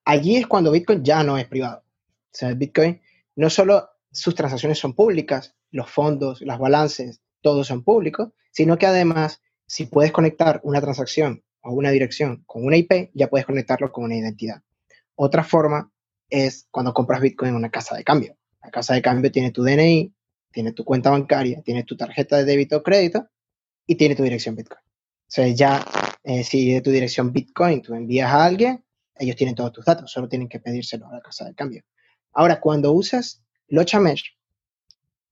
allí es cuando Bitcoin ya no es privado. O sea, Bitcoin no solo sus transacciones son públicas, los fondos, las balances, todos son públicos, sino que además, si puedes conectar una transacción o una dirección con una IP, ya puedes conectarlo con una identidad. Otra forma es cuando compras Bitcoin en una casa de cambio. La casa de cambio tiene tu DNI, tiene tu cuenta bancaria, tiene tu tarjeta de débito o crédito y tiene tu dirección Bitcoin. O sea, ya eh, si de tu dirección Bitcoin tú envías a alguien, ellos tienen todos tus datos, solo tienen que pedírselo a la casa de cambio. Ahora, cuando usas Locha Mesh,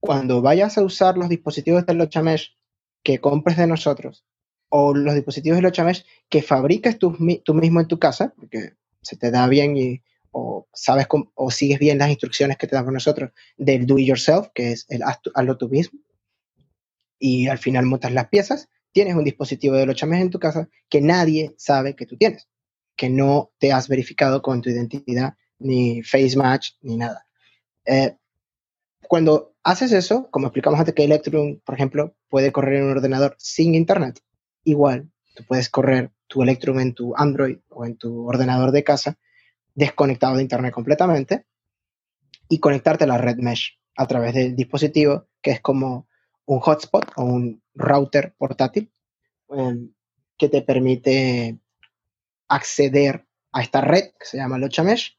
cuando vayas a usar los dispositivos de Locha Mesh que compres de nosotros o los dispositivos de Locha Mesh que fabriques tú, tú mismo en tu casa, porque se te da bien y, o sabes o sigues bien las instrucciones que te damos nosotros del do it yourself, que es el hazlo tú mismo, y al final montas las piezas, tienes un dispositivo de Locha Mesh en tu casa que nadie sabe que tú tienes, que no te has verificado con tu identidad, ni face match, ni nada. Eh, cuando haces eso, como explicamos antes que Electrum, por ejemplo, puede correr en un ordenador sin internet, igual tú puedes correr tu Electrum en tu Android o en tu ordenador de casa desconectado de internet completamente y conectarte a la red mesh a través del dispositivo que es como un hotspot o un router portátil em, que te permite acceder a esta red que se llama Locha Mesh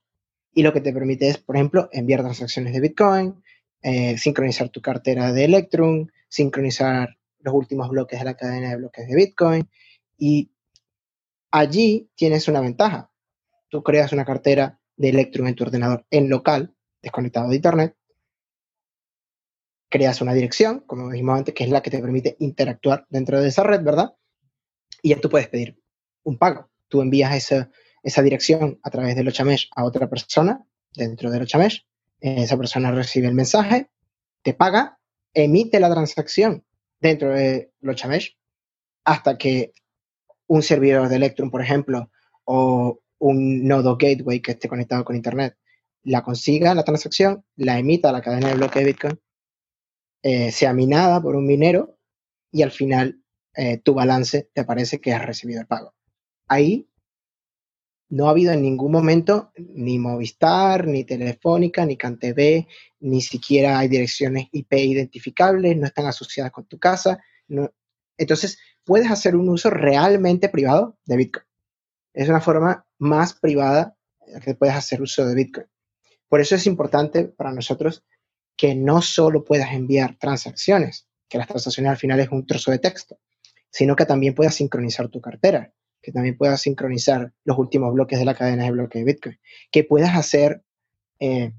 y lo que te permite es, por ejemplo, enviar transacciones de Bitcoin, eh, sincronizar tu cartera de Electrum, sincronizar los últimos bloques de la cadena de bloques de Bitcoin. Y allí tienes una ventaja. Tú creas una cartera de Electrum en tu ordenador en local, desconectado de Internet. Creas una dirección, como dijimos antes, que es la que te permite interactuar dentro de esa red, ¿verdad? Y ya tú puedes pedir un pago. Tú envías esa, dirección a través de Lochamesh a otra persona dentro de Lochamesh esa persona recibe el mensaje, te paga, emite la transacción dentro de Lochamesh hasta que un servidor de Electrum, por ejemplo, o un nodo gateway que esté conectado con Internet, la consiga la transacción, la emita a la cadena de bloque de Bitcoin, eh, sea minada por un minero y al final eh, tu balance te aparece que has recibido el pago. Ahí no ha habido en ningún momento ni Movistar, ni Telefónica, ni CanTV, ni siquiera hay direcciones IP identificables, no están asociadas con tu casa. Entonces, puedes hacer un uso realmente privado de Bitcoin. Es una forma más privada que puedes hacer uso de Bitcoin. Por eso es importante para nosotros que no solo puedas enviar transacciones, que las transacciones al final es un trozo de texto, sino que también puedas sincronizar tu cartera que también puedas sincronizar los últimos bloques de la cadena de bloques de Bitcoin, que puedas hacer eh,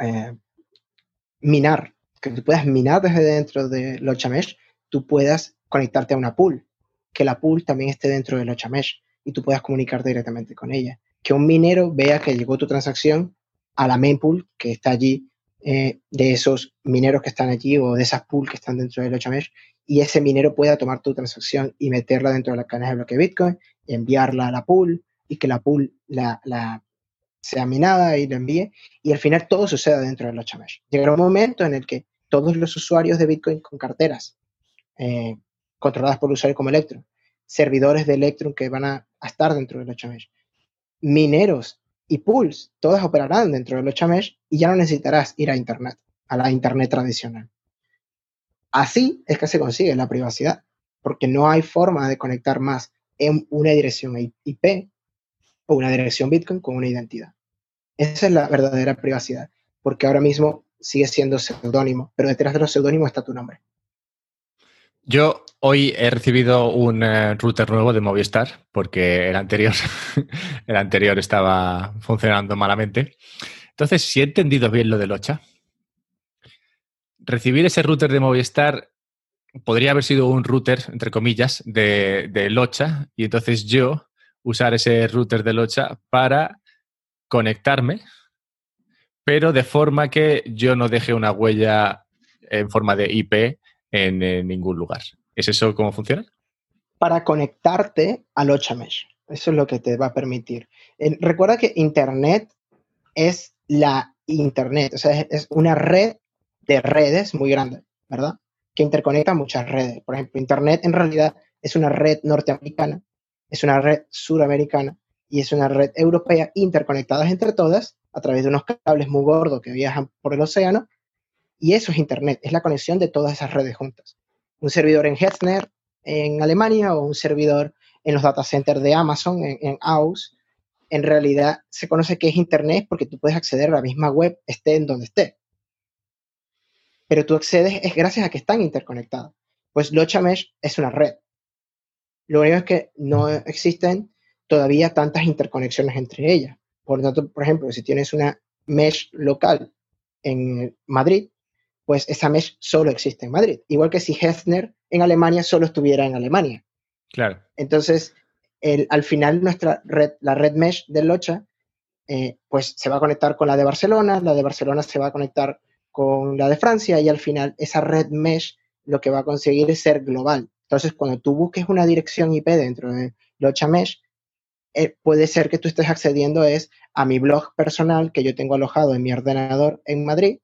eh, minar, que tú puedas minar desde dentro de Lochamesh, tú puedas conectarte a una pool, que la pool también esté dentro de Lochamesh y tú puedas comunicarte directamente con ella. Que un minero vea que llegó tu transacción a la pool que está allí, eh, de esos mineros que están allí o de esas pools que están dentro de Lochamesh y ese minero pueda tomar tu transacción y meterla dentro de la cadena de bloque Bitcoin, enviarla a la pool y que la pool la, sea minada y la envíe y al final todo suceda dentro de los Chamesh. Llegará un momento en el que todos los usuarios de Bitcoin con carteras eh, controladas por usuarios como Electrum, servidores de Electrum que van a, estar dentro de los Chamesh, mineros y pools, todas operarán dentro de los Chamesh y ya no necesitarás ir a Internet, a la Internet tradicional. Así es que se consigue la privacidad, porque no hay forma de conectar más en una dirección IP o una dirección Bitcoin con una identidad. Esa es la verdadera privacidad, porque ahora mismo sigue siendo seudónimo, pero detrás de los seudónimos está tu nombre. Yo hoy he recibido un eh, router nuevo de Movistar porque el anterior, <laughs> el anterior estaba funcionando malamente. Entonces, si he entendido bien lo de Locha, recibir ese router de Movistar podría haber sido un router, entre comillas, de, Locha y entonces yo usar ese router de Locha para conectarme, pero de forma que yo no deje una huella en forma de IP en, ningún lugar. ¿Es eso cómo funciona? Para conectarte al Mesh. Eso es lo que te va a permitir. recuerda que Internet es la Internet, o sea, es una red de redes muy grande, ¿verdad? Que interconecta muchas redes. Por ejemplo, Internet en realidad es una red norteamericana, es una red suramericana y es una red europea interconectadas entre todas a través de unos cables muy gordos que viajan por el océano. Y eso es Internet, es la conexión de todas esas redes juntas. Un servidor en Hetzner en Alemania o un servidor en los data centers de Amazon, en, en AUS, en realidad se conoce que es Internet porque tú puedes acceder a la misma web, esté en donde esté. Pero tú accedes es gracias a que están interconectados. Pues Locha Mesh es una red. Lo único es que no existen todavía tantas interconexiones entre ellas. Por lo tanto, por ejemplo, si tienes una mesh local en Madrid, pues esa mesh solo existe en Madrid. Igual que si Hefner en Alemania solo estuviera en Alemania. Claro. Entonces, el, al final nuestra red, la red mesh de Locha, eh, pues se va a conectar con la de Barcelona, la de Barcelona se va a conectar con la de Francia y al final esa red mesh lo que va a conseguir es ser global. Entonces, cuando tú busques una dirección IP dentro de Locha Mesh, eh, puede ser que tú estés accediendo es a mi blog personal que yo tengo alojado en mi ordenador en Madrid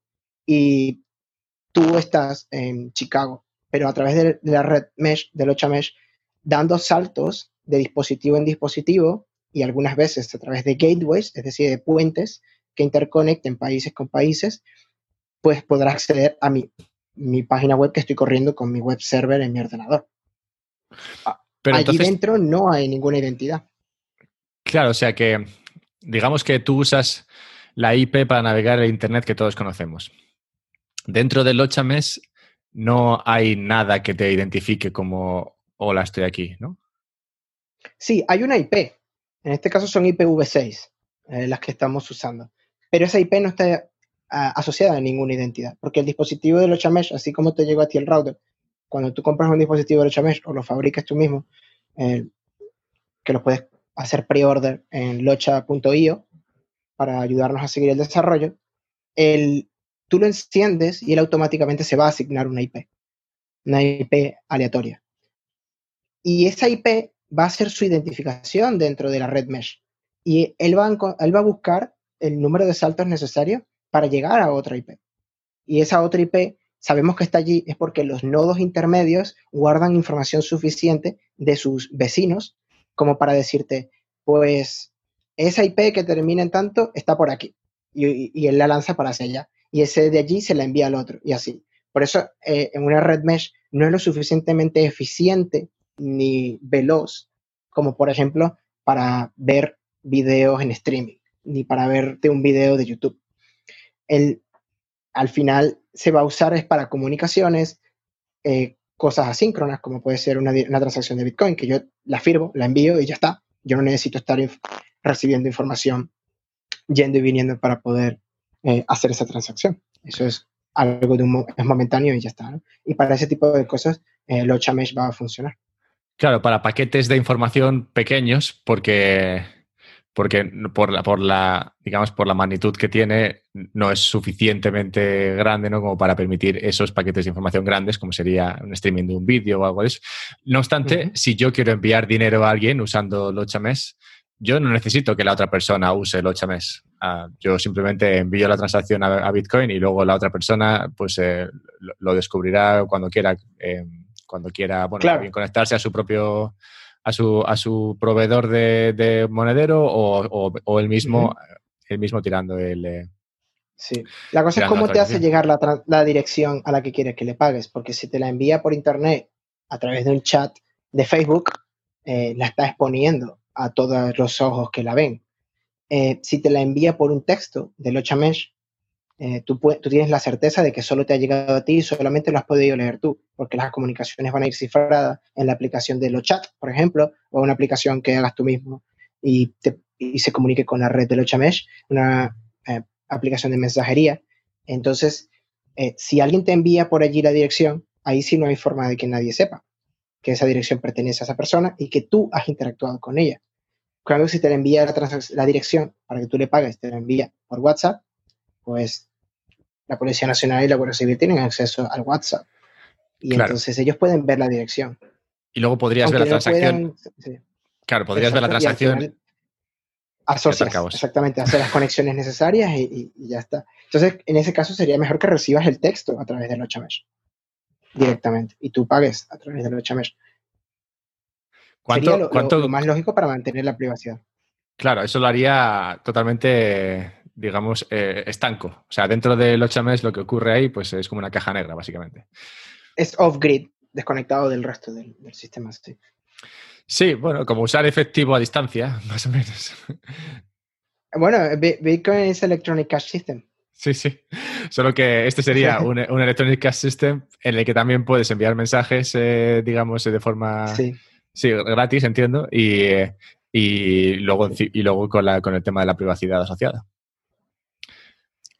y tú estás en Chicago, pero a través de, la red mesh, de Locha Mesh, dando saltos de dispositivo en dispositivo y algunas veces a través de gateways, es decir, de puentes que interconecten países con países, pues podrás acceder a mi, mi página web que estoy corriendo con mi web server en mi ordenador. Pero Allí dentro no hay ninguna identidad. Claro, o sea que digamos que tú usas la IP para navegar el Internet que todos conocemos. Dentro del Lochames no hay nada que te identifique como hola, estoy aquí, ¿no? Sí, hay una IP. En este caso son IPv6 eh, las que estamos usando. Pero esa IP no está asociada a ninguna identidad, porque el dispositivo de Lochamesh, así como te llegó a ti el router, cuando tú compras un dispositivo de Lochamesh o lo fabricas tú mismo, eh, que lo puedes hacer pre-order en locha.io para ayudarnos a seguir el desarrollo, el, tú lo enciendes y él automáticamente se va a asignar una IP, una IP aleatoria. Y esa IP va a ser su identificación dentro de la red mesh. Y él va, él va a buscar el número de saltos necesarios para llegar a otra IP. Y esa otra IP sabemos que está allí es porque los nodos intermedios guardan información suficiente de sus vecinos como para decirte, pues esa IP que termina en tanto está por aquí. Y, él la lanza para hacia allá. Y ese de allí se la envía al otro. Y así. Por eso eh, en una red mesh no es lo suficientemente eficiente ni veloz como por ejemplo para ver videos en streaming, ni para verte un video de YouTube. El, al final se va a usar es para comunicaciones, eh, cosas asíncronas, como puede ser una, transacción de Bitcoin, que yo la firmo, la envío y ya está. Yo no necesito estar recibiendo información yendo y viniendo para poder eh, hacer esa transacción. Eso es algo de un, es momentáneo y ya está. Y para ese tipo de cosas, eh, Locha Mesh va a funcionar. Claro, para paquetes de información pequeños, porque porque por la, por la, digamos, por la magnitud que tiene, no es suficientemente grande ¿no? como para permitir esos paquetes de información grandes, como sería un streaming de un vídeo o algo de eso. No obstante, si yo quiero enviar dinero a alguien usando Lochames, yo no necesito que la otra persona use Lochames. Uh, yo simplemente envío la transacción a, Bitcoin y luego la otra persona pues eh, lo, descubrirá cuando quiera, eh, cuando quiera, bueno, conectarse a su propio a su, a su proveedor de, monedero o, o, el, mismo, el mismo tirando el... Eh, sí, la cosa es cómo te hace llegar la, la, dirección a la que quieres que le pagues, porque si te la envía por internet a través de un chat de Facebook, eh, la está exponiendo a todos los ojos que la ven. eh, si te la envía por un texto de Locha Mesh, eh, tú, tienes la certeza de que solo te ha llegado a ti y solamente lo has podido leer tú, porque las comunicaciones van a ir cifradas en la aplicación de Lochat, por ejemplo, o una aplicación que hagas tú mismo y, se comunique con la red de Locha Mesh, una eh, aplicación de mensajería. Entonces, eh, si alguien te envía por allí la dirección, ahí sí no hay forma de que nadie sepa que esa dirección pertenece a esa persona y que tú has interactuado con ella. Cuando si te la envía la, la dirección para que tú le pagues, te la envía por WhatsApp, pues la Policía Nacional y la Guardia Civil tienen acceso al WhatsApp. Y entonces ellos pueden ver la dirección. Y luego podrías ver la transacción. Claro, podrías ver la transacción. Asocias, exactamente, hacer las conexiones necesarias y, ya está. Entonces, en ese caso sería mejor que recibas el texto a través del 8 Mesh directamente y tú pagues a través del 8 Mesh. ¿Cuánto, sería lo, más lógico para mantener la privacidad. Claro, eso lo haría totalmente, digamos, eh, estanco. O sea, dentro del 8 Mesh lo que ocurre ahí pues es como una caja negra, básicamente. Es off-grid, desconectado del resto del, del sistema. Sí. Sí, bueno, como usar efectivo a distancia, <laughs> más o menos. Bueno, Bitcoin es Electronic Cash System. Sí, sí. Solo que este sería <laughs> un, Electronic Cash System en el que también puedes enviar mensajes, eh, digamos, de forma sí. gratis, entiendo, y, eh, y luego, y luego con, la, con el tema de la privacidad asociada.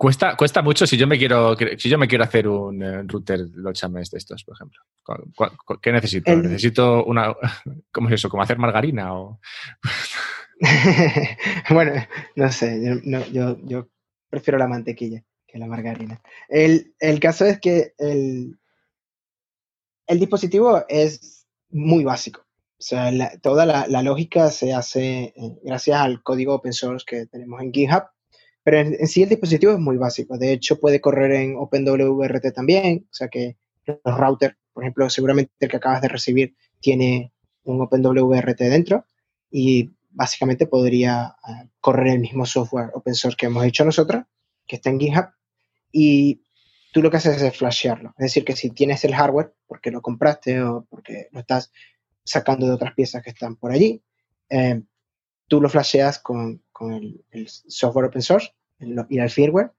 Cuesta, cuesta mucho si yo me quiero si yo me quiero hacer un eh, router Lochames de estos, por ejemplo. ¿Qué necesito? ¿Necesito una <laughs> cómo es eso? ¿Cómo hacer margarina o <laughs> bueno, no sé, yo, yo, prefiero la mantequilla que la margarina. El, el caso es que el, el, dispositivo es muy básico. O sea, toda la, la, lógica se hace eh, gracias al código open source que tenemos en GitHub pero en, sí el dispositivo es muy básico. De hecho, puede correr en OpenWRT también. O sea que los routers, por ejemplo, seguramente el que acabas de recibir tiene un OpenWRT dentro y básicamente podría eh, correr el mismo software open source que hemos hecho nosotros, que está en GitHub, y tú lo que haces es flashearlo. Es decir, que si tienes el hardware, porque lo compraste o porque lo estás sacando de otras piezas que están por allí, eh, tú lo flasheas con, con el, software open source y el firmware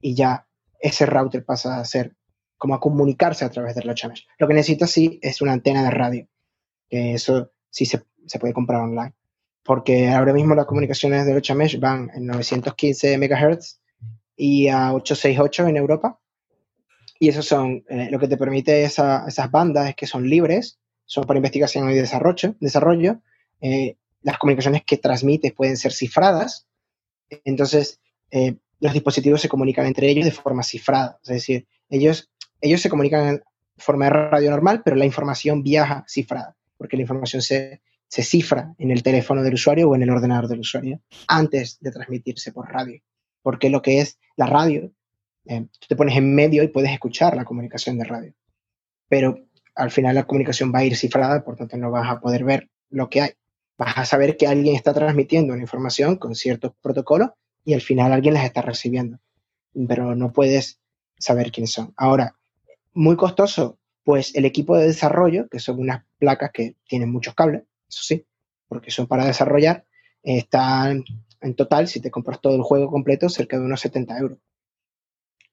y ya ese router pasa a ser como a comunicarse a través de los Mesh. Lo que necesita sí es una antena de radio, que eso sí se, se puede comprar online, porque ahora mismo las comunicaciones de 8 Mesh van en 915 MHz y a 868 en Europa. Y eso son, eh, lo que te permite esas bandas es que son libres, son para investigación y desarrollo, desarrollo eh, las comunicaciones que transmites pueden ser cifradas, entonces eh, los dispositivos se comunican entre ellos de forma cifrada, es decir, ellos, ellos se comunican en forma de radio normal, pero la información viaja cifrada, porque la información se, se cifra en el teléfono del usuario o en el ordenador del usuario antes de transmitirse por radio, porque lo que es la radio, eh, tú te pones en medio y puedes escuchar la comunicación de radio, pero al final la comunicación va a ir cifrada, por tanto no vas a poder ver lo que hay vas a saber que alguien está transmitiendo una información con ciertos protocolos y al final alguien las está recibiendo, pero no puedes saber quiénes son. Ahora, muy costoso, pues el equipo de desarrollo, que son unas placas que tienen muchos cables, eso sí, porque son para desarrollar, están en total, si te compras todo el juego completo, cerca de unos 70 euros.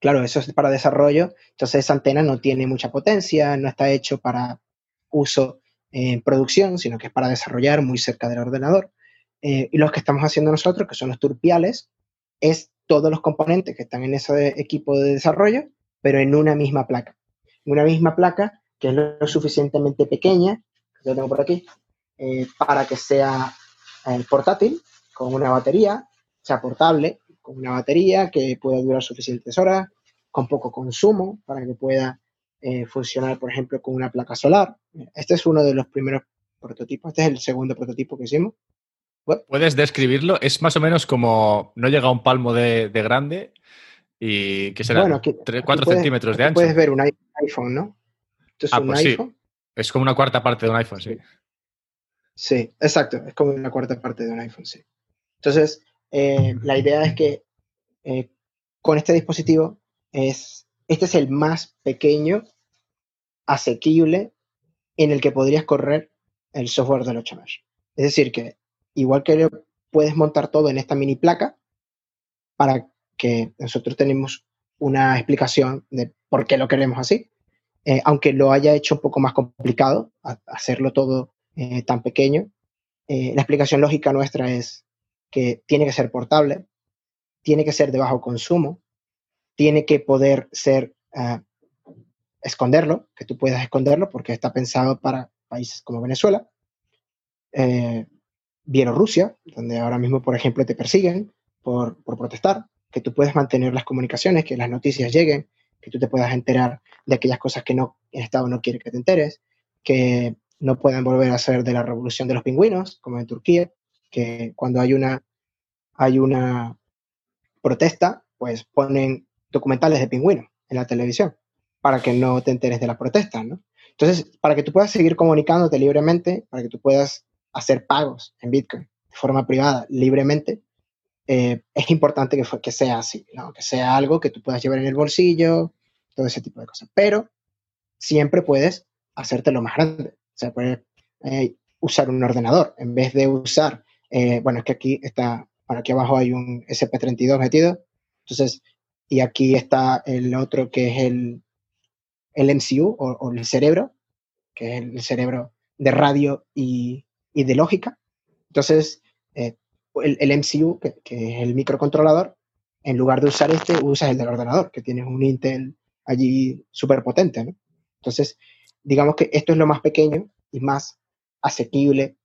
Claro, eso es para desarrollo, entonces esa antena no tiene mucha potencia, no está hecho para uso en producción, sino que es para desarrollar muy cerca del ordenador. Eh, y los que estamos haciendo nosotros, que son los turpiales, es todos los componentes que están en ese equipo de desarrollo, pero en una misma placa. Una misma placa que es lo suficientemente pequeña, que lo tengo por aquí, eh, para que sea eh, portátil, con una batería, sea portable, con una batería que pueda durar suficientes horas, con poco consumo, para que pueda eh, funcionar, por ejemplo, con una placa solar. Este es uno de los primeros prototipos, este es el segundo prototipo que hicimos. ¿Puedes describirlo? Es más o menos como, no llega a un palmo de, grande y que será bueno, 4 centímetros de ancho. Puedes ver un iPhone, ¿no? es ah, un pues iPhone. Es como una cuarta parte de un iPhone, sí. Sí, exacto, es como una cuarta parte de un iPhone, sí. Entonces, eh, la idea es que eh, con este dispositivo es este es el más pequeño, asequible, en el que podrías correr el software de 8 Mesh. Es decir, que igual que puedes montar todo en esta mini placa para que nosotros tenemos una explicación de por qué lo queremos así. Eh, aunque lo haya hecho un poco más complicado, hacerlo todo eh, tan pequeño, eh, la explicación lógica nuestra es que tiene que ser portable, tiene que ser de bajo consumo, tiene que poder ser, ah, esconderlo, que tú puedas esconderlo porque está pensado para países como Venezuela, Bielorrusia, donde ahora mismo, por ejemplo, te persiguen por, por protestar, que tú puedes mantener las comunicaciones, que las noticias lleguen, que tú te puedas enterar de aquellas cosas que no, el Estado no quiere que te enteres, que no puedan volver a ser de la revolución de los pingüinos, como en Turquía, que cuando hay una, hay una protesta, pues ponen documentales de pingüinos en la televisión para que no te enteres de la protesta, ¿no? Entonces, para que tú puedas seguir comunicándote libremente, para que tú puedas hacer pagos en Bitcoin de forma privada libremente, eh, es importante que, que sea así, ¿no? que sea algo que tú puedas llevar en el bolsillo, todo ese tipo de cosas. Pero siempre puedes hacértelo más grande. O sea, puedes eh, usar un ordenador en vez de usar, eh, bueno, es que aquí está, para aquí abajo hay un SP32 metido. Entonces, y aquí está el otro que es el, MCU o, el cerebro, que es el cerebro de radio y, y de lógica. Entonces, el, MCU, que, es el microcontrolador, en lugar de usar este, usas el del ordenador, que tienes un Intel allí súper potente. Entonces, digamos que esto es lo más pequeño y más asequible,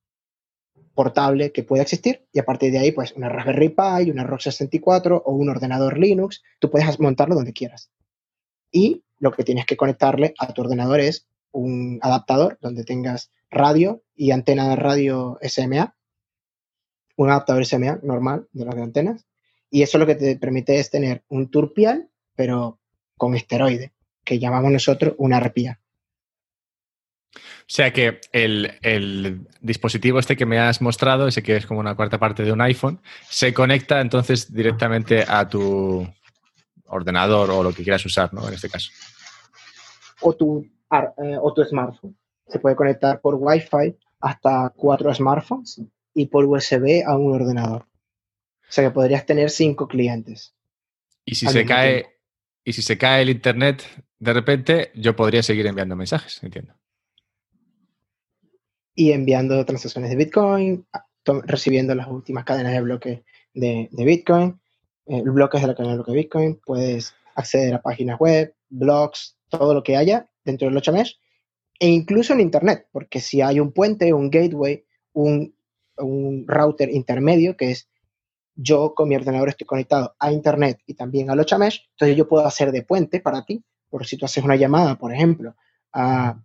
portable que puede existir. Y a partir de ahí, pues una Raspberry Pi, una ROG 64 o un ordenador Linux, tú puedes montarlo donde quieras. Y lo que tienes que conectarle a tu ordenador es un adaptador donde tengas radio y antena de radio SMA un adaptador SMA normal de las antenas. Y eso lo que te permite es tener un turpial, pero con esteroide, que llamamos nosotros una arpía. O sea que el, dispositivo este que me has mostrado, ese que es como una cuarta parte de un iPhone, se conecta entonces directamente a tu ordenador o lo que quieras usar, ¿no? En este caso. O tu, eh, o tu smartphone. Se puede conectar por Wi-Fi hasta cuatro smartphones y por USB a un ordenador. O sea que podrías tener cinco clientes. Y si se cae, y si se cae el internet de repente, yo podría seguir enviando mensajes, entiendo. Y enviando transacciones de Bitcoin, recibiendo las últimas cadenas de bloques de, Bitcoin, eh, bloques de la cadena de bloque de Bitcoin, puedes acceder a páginas web, blogs, todo lo que haya dentro del 8 Mesh, e incluso en Internet, porque si hay un puente, un gateway, un un router intermedio que es yo con mi ordenador estoy conectado a internet y también al 8 mesh, entonces yo puedo hacer de puente para ti, por si tú haces una llamada, por ejemplo, a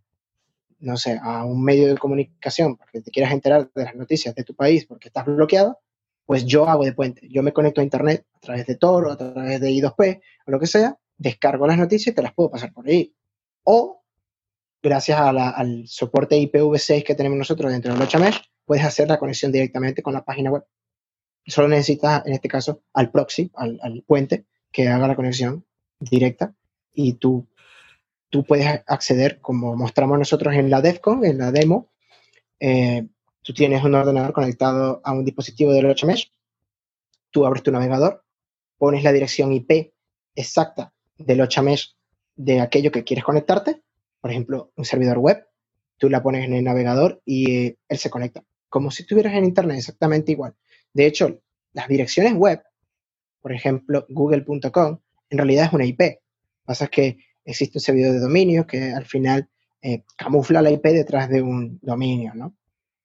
no sé, a un medio de comunicación porque te quieras enterar de las noticias de tu país porque estás bloqueado, pues yo hago de puente. Yo me conecto a internet a través de Tor o a través de I2P o lo que sea, descargo las noticias y te las puedo pasar por ahí. O gracias al soporte IPv6 que tenemos nosotros dentro del 8 mesh, puedes hacer la conexión directamente con la página web. Solo necesitas, en este caso, al proxy, al, puente, que haga la conexión directa y tú, tú puedes acceder, como mostramos nosotros en la DEFCON, en la demo, eh, tú tienes un ordenador conectado a un dispositivo del 8 Mesh, tú abres tu navegador, pones la dirección IP exacta del 8 Mesh de aquello que quieres conectarte, por ejemplo, un servidor web, tú la pones en el navegador y eh, él se conecta como si estuvieras en Internet, exactamente igual. De hecho, las direcciones web, por ejemplo, google.com, en realidad es una IP. Lo que pasa es que existe un servidor de dominio que al final eh, camufla la IP detrás de un dominio, ¿no?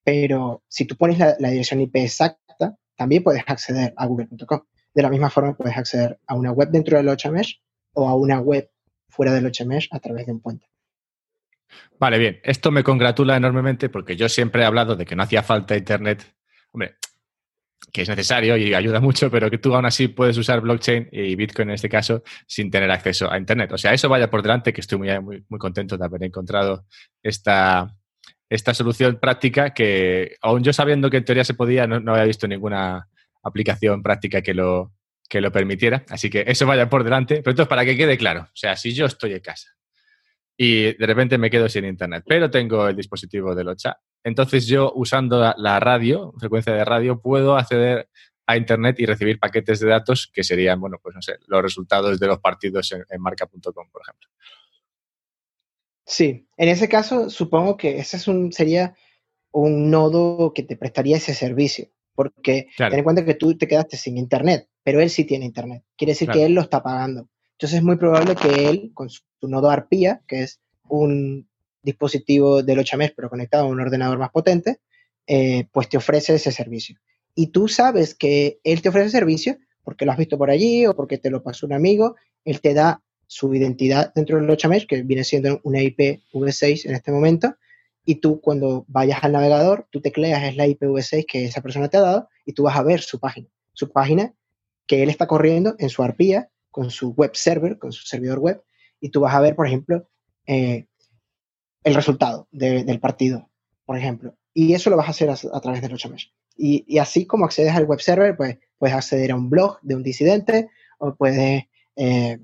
Pero si tú pones la, dirección IP exacta, también puedes acceder a google.com. De la misma forma puedes acceder a una web dentro del 8mesh o a una web fuera del 8mesh a través de un puente. Vale, bien. Esto me congratula enormemente porque yo siempre he hablado de que no hacía falta Internet. Hombre, que es necesario y ayuda mucho, pero que tú aún así puedes usar blockchain y Bitcoin en este caso sin tener acceso a Internet. O sea, eso vaya por delante, que estoy muy, muy, muy contento de haber encontrado esta, esta solución práctica que, aún yo sabiendo que en teoría se podía, no, no había visto ninguna aplicación práctica que lo, que lo permitiera. Así que eso vaya por delante. Pero entonces, para que quede claro, o sea, si yo estoy en casa y de repente me quedo sin internet, pero tengo el dispositivo del OCHA entonces yo usando la radio, frecuencia de radio, puedo acceder a Internet y recibir paquetes de datos que serían, bueno, pues no sé, los resultados de los partidos en, marca.com, por ejemplo. Sí, en ese caso supongo que ese es un, sería un nodo que te prestaría ese servicio, porque ten en cuenta que tú te quedaste sin Internet, pero él sí tiene Internet, quiere decir que él lo está pagando. Entonces es muy probable que él, con su, nodo ARPIA, que es un dispositivo del 8 pero conectado a un ordenador más potente, eh, pues te ofrece ese servicio. Y tú sabes que él te ofrece servicio porque lo has visto por allí o porque te lo pasó un amigo, él te da su identidad dentro del 8 que viene siendo una IPv6 en este momento, y tú cuando vayas al navegador, tú tecleas es la IPv6 que esa persona te ha dado y tú vas a ver su página, su página que él está corriendo en su ARPIA con su web server, con su servidor web, y tú vas a ver, por ejemplo, eh, el resultado del partido, por ejemplo. Y eso lo vas a hacer a, través del 8 y, así como accedes al web server, pues puedes acceder a un blog de un disidente o puedes eh,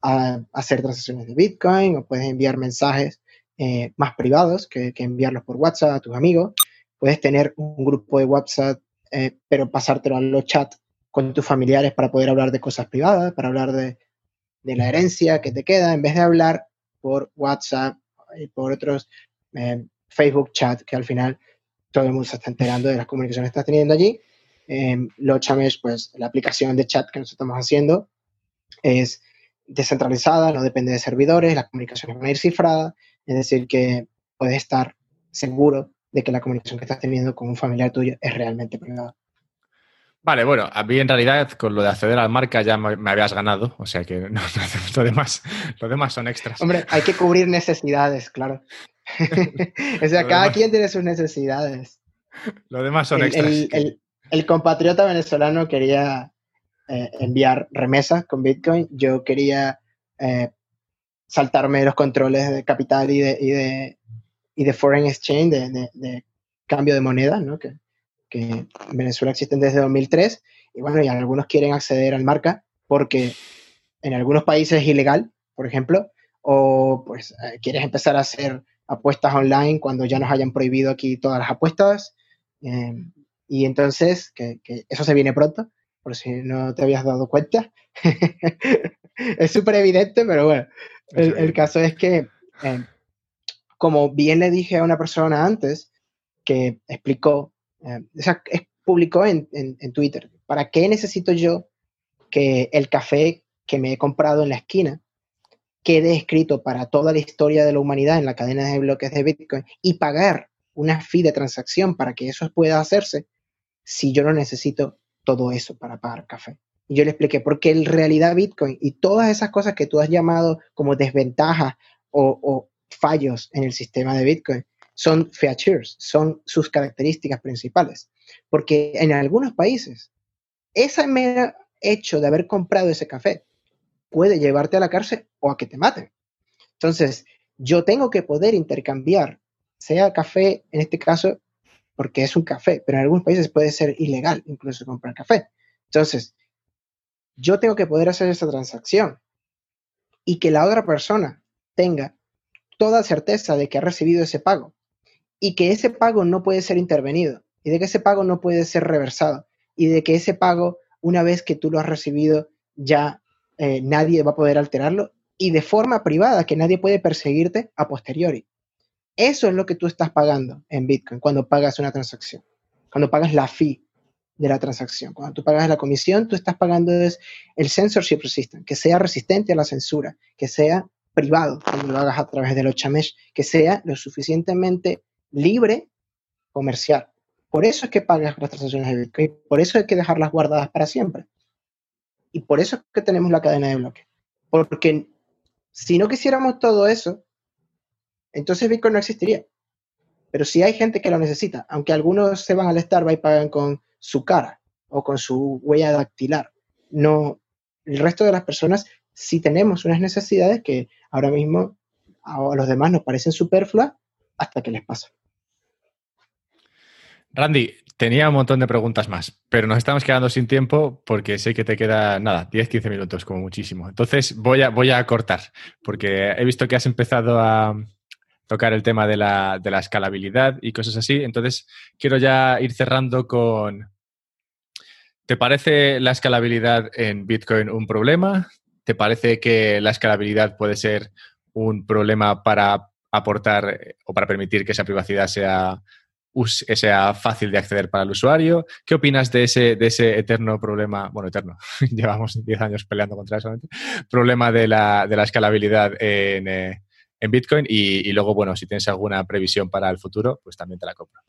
hacer transacciones de Bitcoin o puedes enviar mensajes eh, más privados que, enviarlos por WhatsApp a tus amigos. Puedes tener un grupo de WhatsApp, eh, pero pasártelo a los chats con tus familiares para poder hablar de cosas privadas, para hablar de, de la herencia que te queda, en vez de hablar por WhatsApp y por otros Facebook chat que al final todo el mundo se está enterando de las comunicaciones que estás teniendo allí. Eh, Lochamesh, pues la aplicación de chat que nosotros estamos haciendo es descentralizada, no depende de servidores, las comunicaciones van a ir cifradas, es decir, que puedes estar seguro de que la comunicación que estás teniendo con un familiar tuyo es realmente privada. Vale, bueno, a mí en realidad con lo de acceder a la marca ya me, habías ganado, o sea que <laughs> no, lo, demás, lo demás son extras. Hombre, hay que cubrir necesidades, claro. <laughs> o sea, cada quien tiene sus necesidades. Lo demás son extras. El, compatriota venezolano quería eh, enviar remesas con Bitcoin. Yo quería eh, saltarme los controles de capital y de, y de, y de foreign exchange, de, cambio de moneda, ¿no? que, que en Venezuela existen desde 2003. Y bueno, y algunos quieren acceder al marca porque en algunos países es ilegal, por ejemplo, o pues eh, quieres empezar a hacer apuestas online cuando ya nos hayan prohibido aquí todas las apuestas. Em, y entonces, que, eso se viene pronto, por si no te habías dado cuenta. <laughs> es súper evidente, pero bueno, el, caso es que, em, como bien le dije a una persona antes, que explicó, sea, publicó en, en Twitter, ¿para qué necesito yo que el café que me he comprado en la esquina quede escrito para toda la historia de la humanidad en la cadena de bloques de Bitcoin y pagar una fee de transacción para que eso pueda hacerse, si yo no necesito todo eso para pagar café. Y yo le expliqué, porque en realidad Bitcoin y todas esas cosas que tú has llamado como desventajas o, fallos en el sistema de Bitcoin son features, son sus características principales. Porque en algunos países, ese mero hecho de haber comprado ese café puede llevarte a la cárcel o a que te maten. Entonces, yo tengo que poder intercambiar, sea café, en este caso, porque es un café, pero en algunos países puede ser ilegal incluso comprar café. Entonces, yo tengo que poder hacer esa transacción y que la otra persona tenga toda certeza de que ha recibido ese pago y que ese pago no puede ser intervenido y de que ese pago no puede ser reversado y de que ese pago, una vez que tú lo has recibido, ya eh, nadie va a poder alterarlo y de forma privada, que nadie puede perseguirte a posteriori. Eso es lo que tú estás pagando en Bitcoin cuando pagas una transacción, cuando pagas la fee de la transacción. Cuando tú pagas la comisión, tú estás pagando es el censorship resistant, que sea resistente a la censura, que sea privado cuando lo hagas a través de los chamesh, que sea lo suficientemente libre comercial. Por eso es que pagas las transacciones de Bitcoin, por eso hay que dejarlas guardadas para siempre. Y por eso es que tenemos la cadena de bloques. Porque si no quisiéramos todo eso, entonces Bitcoin no existiría. Pero si hay gente que lo necesita, aunque algunos se van al Starbucks y pagan con su cara o con su huella dactilar, no, el resto de las personas sí tenemos unas necesidades que ahora mismo a los demás nos parecen superfluas hasta que les pasa. Randy, tenía un montón de preguntas más, pero nos estamos quedando sin tiempo porque sé que te queda, nada, 10, 15 minutos como muchísimo. Entonces voy a, voy a cortar, porque he visto que has empezado a, tocar el tema de la, de la escalabilidad y cosas así. Entonces, quiero ya ir cerrando con, ¿te parece la escalabilidad en Bitcoin un problema? ¿Te parece que la escalabilidad puede ser un problema para aportar eh, o para permitir que esa privacidad sea, sea fácil de acceder para el usuario? ¿Qué opinas de ese, de ese eterno problema, bueno, eterno, <laughs> llevamos 10 años peleando contra eso, problema de la, de la escalabilidad en, eh, en Bitcoin? Y, y, luego, bueno, si tienes alguna previsión para el futuro, pues también te la compro.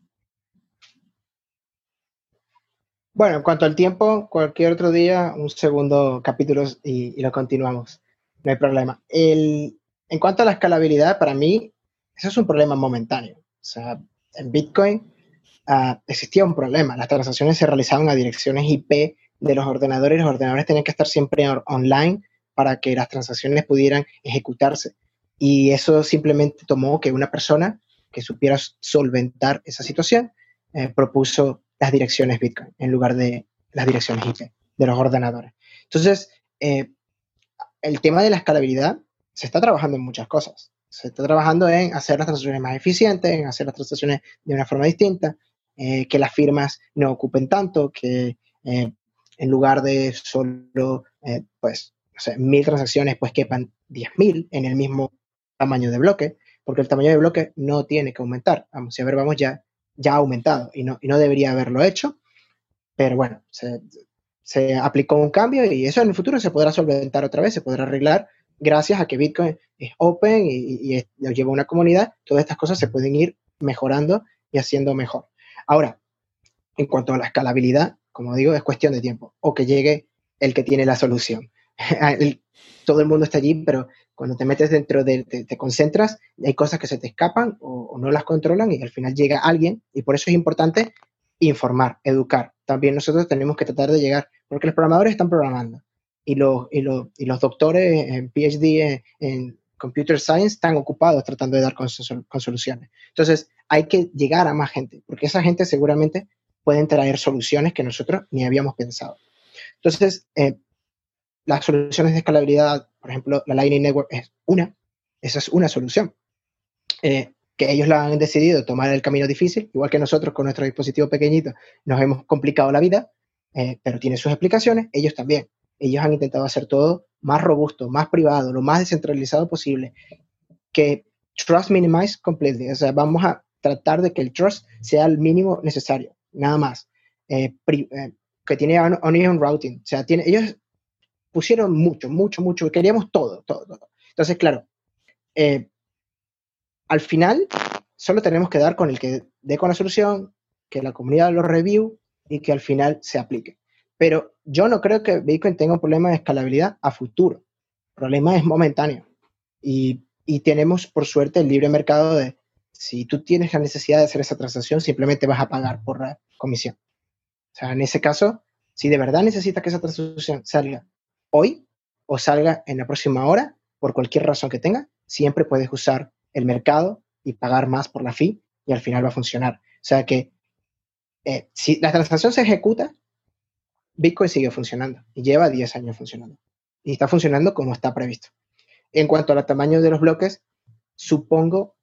Bueno, en cuanto al tiempo, cualquier otro día, un segundo capítulo y, lo continuamos. No hay problema. El, en cuanto a la escalabilidad, para mí, eso es un problema momentáneo. O sea, en Bitcoin uh, existía un problema. Las transacciones se realizaban a direcciones IP de los ordenadores. Los ordenadores tenían que estar siempre online para que las transacciones pudieran ejecutarse. Y eso simplemente tomó que una persona que supiera solventar esa situación eh, propuso las direcciones Bitcoin en lugar de las direcciones IP de los ordenadores. Entonces, eh, el tema de la escalabilidad se está trabajando en muchas cosas. Se está trabajando en hacer las transacciones más eficientes, en hacer las transacciones de una forma distinta, eh, que las firmas no ocupen tanto, que eh, en lugar de solo, pues, no sé, mil transacciones, pues quepan 10.000 en el mismo tamaño de bloque, porque el tamaño de bloque no tiene que aumentar. Vamos, a ver, vamos ya ya ha aumentado y no, y no debería haberlo hecho, pero bueno, se, se, aplicó un cambio y eso en el futuro se podrá solventar otra vez, se podrá arreglar gracias a que Bitcoin es open y, y, lleva una comunidad, todas estas cosas se pueden ir mejorando y haciendo mejor. Ahora, en cuanto a la escalabilidad, como digo, es cuestión de tiempo o que llegue el que tiene la solución. <laughs> todo el mundo está allí, pero cuando te metes dentro de, te, concentras, hay cosas que se te escapan o, no las controlan y al final llega alguien y por eso es importante informar, educar. También nosotros tenemos que tratar de llegar, porque los programadores están programando y los, y los, y los doctores en PhD en, Computer Science están ocupados tratando de dar con, con, soluciones. Entonces, hay que llegar a más gente, porque esa gente seguramente pueden traer soluciones que nosotros ni habíamos pensado. Entonces, eh, las soluciones de escalabilidad, por ejemplo, la Lightning Network es una, esa es una solución. Eh, que ellos la han decidido tomar el camino difícil, igual que nosotros con nuestro dispositivo pequeñito nos hemos complicado la vida, eh, pero tiene sus explicaciones, ellos también. Ellos han intentado hacer todo más robusto, más privado, lo más descentralizado posible, que trust minimize completely, o sea, vamos a tratar de que el trust sea el mínimo necesario, nada más. Eh, que tiene onion routing, o sea, tiene, ellos pusieron mucho, mucho, mucho, queríamos todo, todo, todo. Entonces, claro, eh, al final solo tenemos que dar con el que dé con la solución, que la comunidad lo review y que al final se aplique. Pero yo no creo que Bitcoin tenga un problema de escalabilidad a futuro. El problema es momentáneo. Y, y tenemos, por suerte, el libre mercado de si tú tienes la necesidad de hacer esa transacción, simplemente vas a pagar por la comisión. O sea, en ese caso, si de verdad necesitas que esa transacción salga hoy o salga en la próxima hora, por cualquier razón que tenga, siempre puedes usar el mercado y pagar más por la fee y al final va a funcionar. O sea que eh, si la transacción se ejecuta, Bitcoin sigue funcionando y lleva 10 años funcionando. Y está funcionando como está previsto. En cuanto al tamaño de los bloques, supongo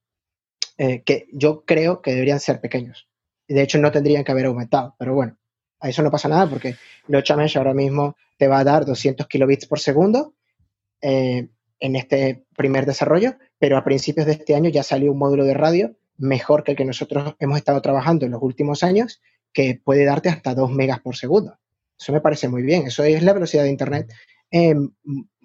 eh, que yo creo que deberían ser pequeños. De hecho, no tendrían que haber aumentado, pero bueno, a eso no pasa nada porque Mesh ahora mismo te va a dar 200 kilobits por segundo eh, en este primer desarrollo, pero a principios de este año ya salió un módulo de radio mejor que el que nosotros hemos estado trabajando en los últimos años, que puede darte hasta 2 megas por segundo. Eso me parece muy bien. Eso es la velocidad de Internet en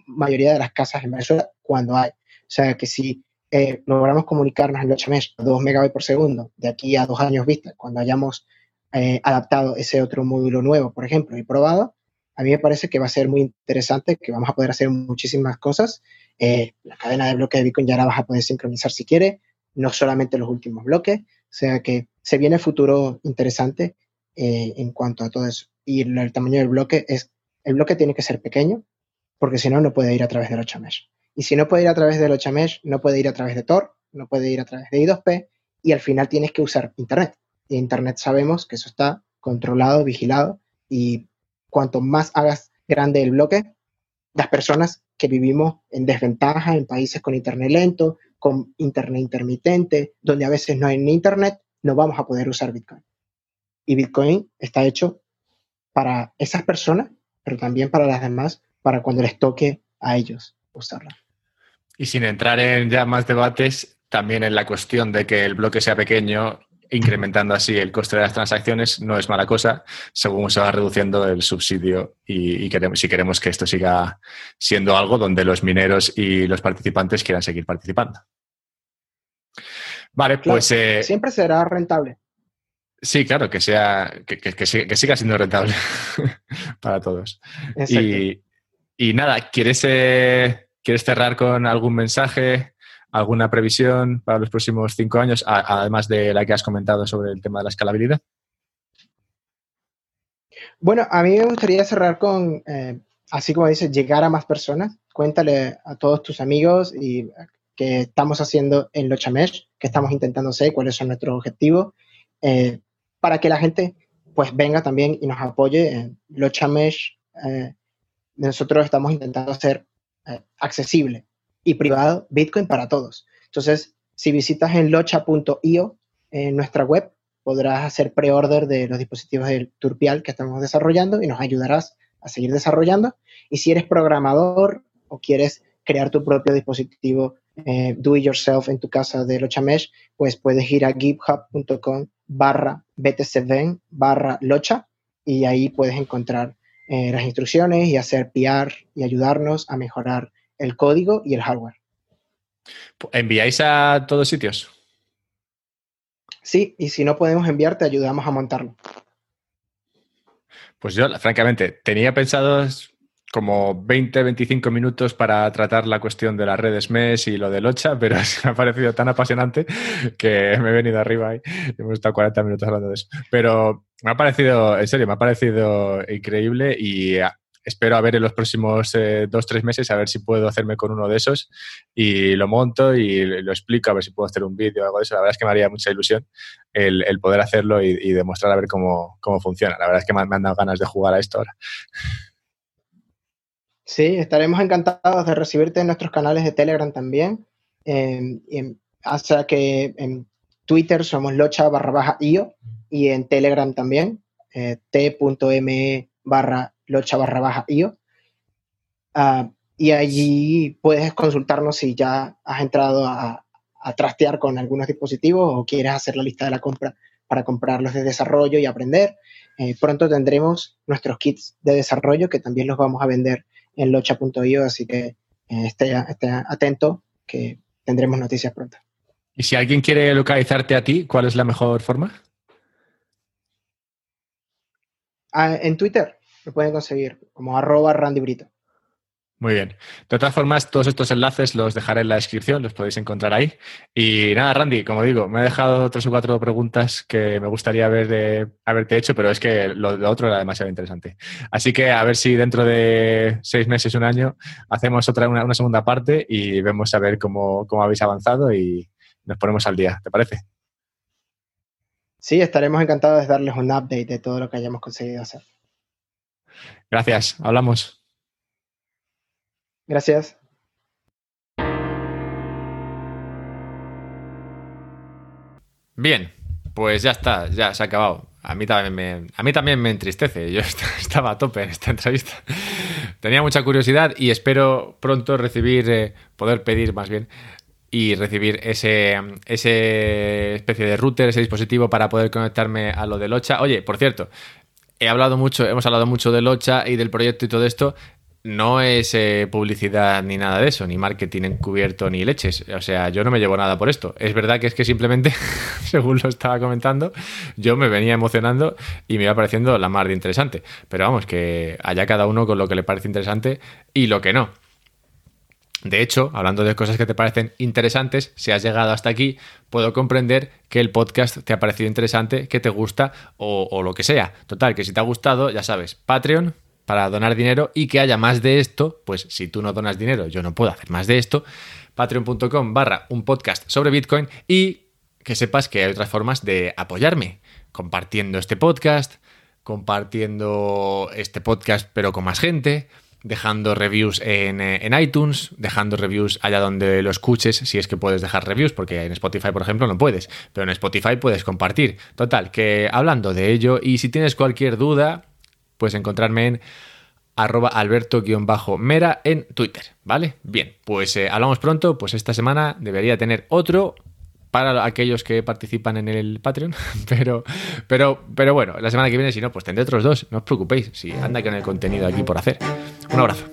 mayoría de las casas en Venezuela cuando hay. O sea que si eh, logramos comunicarnos en Mesh a 2 megabits por segundo de aquí a dos años vista, cuando hayamos eh, adaptado ese otro módulo nuevo, por ejemplo, y probado, a mí me parece que va a ser muy interesante, que vamos a poder hacer muchísimas cosas. Eh, la cadena de bloques de Bitcoin ya la vas a poder sincronizar si quieres, no solamente los últimos bloques, o sea que se viene futuro interesante en cuanto a todo eso. Y el, tamaño del bloque es, el bloque tiene que ser pequeño, porque si no, no puede ir a través del 8 mesh. Y si no puede ir a través del 8 mesh, no puede ir a través de Tor, no puede ir a través de I2P, y al final tienes que usar Internet. Internet sabemos que eso está controlado, vigilado y cuanto más hagas grande el bloque, las personas que vivimos en desventaja en países con Internet lento, con internet intermitente, donde a veces no hay ni internet, no vamos a poder usar Bitcoin. Y Bitcoin está hecho para esas personas, pero también para las demás, para cuando les toque a ellos usarla. Y sin entrar en ya más debates, también en la cuestión de que el bloque sea pequeño, incrementando así el coste de las transacciones, no es mala cosa, según se va reduciendo el subsidio y, queremos, si queremos que esto siga siendo algo donde los mineros y los participantes quieran seguir participando. Vale, pues... Eh, siempre será rentable. Sí, claro, que sea, que, siga siendo rentable <laughs> para todos. Y, y, nada, ¿quieres, eh, ¿quieres cerrar con algún mensaje? ¿Alguna previsión para los próximos cinco años, además de la que has comentado sobre el tema de la escalabilidad? Bueno, a mí me gustaría cerrar con, eh, así como dices, llegar a más personas. Cuéntale a todos tus amigos y que estamos haciendo en Locha Mesh, que estamos intentando hacer, cuáles son nuestros objetivos, eh, para que la gente pues venga también y nos apoye en Locha Mesh. Eh, nosotros estamos intentando hacer accesible y privado Bitcoin para todos. Entonces, si visitas en locha.io, en nuestra web, podrás hacer pre-order de los dispositivos del Turpial que estamos desarrollando y nos ayudarás a seguir desarrollando. Y si eres programador o quieres crear tu propio dispositivo eh, do it yourself en tu casa de Locha Mesh, pues puedes ir a github.com barra btcven barra locha y ahí puedes encontrar eh, las instrucciones y hacer PR y ayudarnos a mejorar el código y el hardware. ¿Enviáis a todos sitios? Sí, y si no podemos enviar, te ayudamos a montarlo. Pues yo, francamente, tenía pensado como 20, 25 minutos para tratar la cuestión de las redes MES y lo del OCHA, pero <laughs> me ha parecido tan apasionante que me he venido arriba y hemos estado 40 minutos hablando de eso. Pero me ha parecido, en serio, me ha parecido increíble y espero a ver en los próximos eh, dos, tres meses, a ver si puedo hacerme con uno de esos y lo monto y lo explico, a ver si puedo hacer un vídeo o algo de eso. La verdad es que me haría mucha ilusión el, poder hacerlo y, demostrar a ver cómo, funciona. La verdad es que me, han dado ganas de jugar a esto ahora. Sí, estaremos encantados de recibirte en nuestros canales de Telegram también. hasta que en Twitter somos locha barra baja io y en Telegram también, eh, t.me barra locha barra baja io. Ah, y allí puedes consultarnos si ya has entrado a, trastear con algunos dispositivos o quieres hacer la lista de la compra para comprarlos de desarrollo y aprender. Eh, pronto tendremos nuestros kits de desarrollo que también los vamos a vender en locha.io, así que eh, esté, esté, atento que tendremos noticias pronto. Y si alguien quiere localizarte a ti, ¿cuál es la mejor forma? Ah, en Twitter, lo pueden conseguir como arroba Randy Brito. Muy bien. De todas formas, todos estos enlaces los dejaré en la descripción, los podéis encontrar ahí. Y nada, Randy, como digo, me he dejado tres o cuatro preguntas que me gustaría haber haberte hecho, pero es que lo, otro era demasiado interesante. Así que a ver si dentro de seis meses, un año, hacemos otra una, segunda parte y vemos a ver cómo, cómo habéis avanzado y nos ponemos al día. ¿Te parece? Sí, estaremos encantados de darles un update de todo lo que hayamos conseguido hacer. Gracias, hablamos. Gracias. Bien, pues ya está, ya se ha acabado. A mí también me, a mí también me entristece. Yo <laughs> estaba a tope en esta entrevista. Tenía mucha curiosidad y espero pronto recibir, eh, poder pedir más bien y recibir ese, ese especie de router, ese dispositivo para poder conectarme a lo de Locha. Oye, por cierto, he hablado mucho, hemos hablado mucho de Locha y del proyecto y todo esto. No es eh, publicidad ni nada de eso, ni marketing encubierto ni leches. O sea, yo no me llevo nada por esto. Es verdad que es que simplemente, <laughs> según lo estaba comentando, yo me venía emocionando y me iba pareciendo la más de interesante. Pero vamos, que haya cada uno con lo que le parece interesante y lo que no. De hecho, hablando de cosas que te parecen interesantes, si has llegado hasta aquí, puedo comprender que el podcast te ha parecido interesante, que te gusta o, lo que sea. Total, que si te ha gustado, ya sabes, Patreon para donar dinero y que haya más de esto, pues si tú no donas dinero, yo no puedo hacer más de esto, patreon.com barra un podcast sobre Bitcoin y que sepas que hay otras formas de apoyarme, compartiendo este podcast, compartiendo este podcast pero con más gente, dejando reviews en, eh, en, iTunes, dejando reviews allá donde lo escuches, si es que puedes dejar reviews, porque en Spotify, por ejemplo, no puedes, pero en Spotify puedes compartir. Total, que hablando de ello, y si tienes cualquier duda, puedes encontrarme en arroba alberto-mera en Twitter, ¿vale? Bien, pues eh, hablamos pronto, pues esta semana debería tener otro para aquellos que participan en el Patreon, <laughs> pero, pero, pero bueno, la semana que viene, si no, pues tendré otros dos, no os preocupéis, si anda con el contenido aquí por hacer. Un abrazo.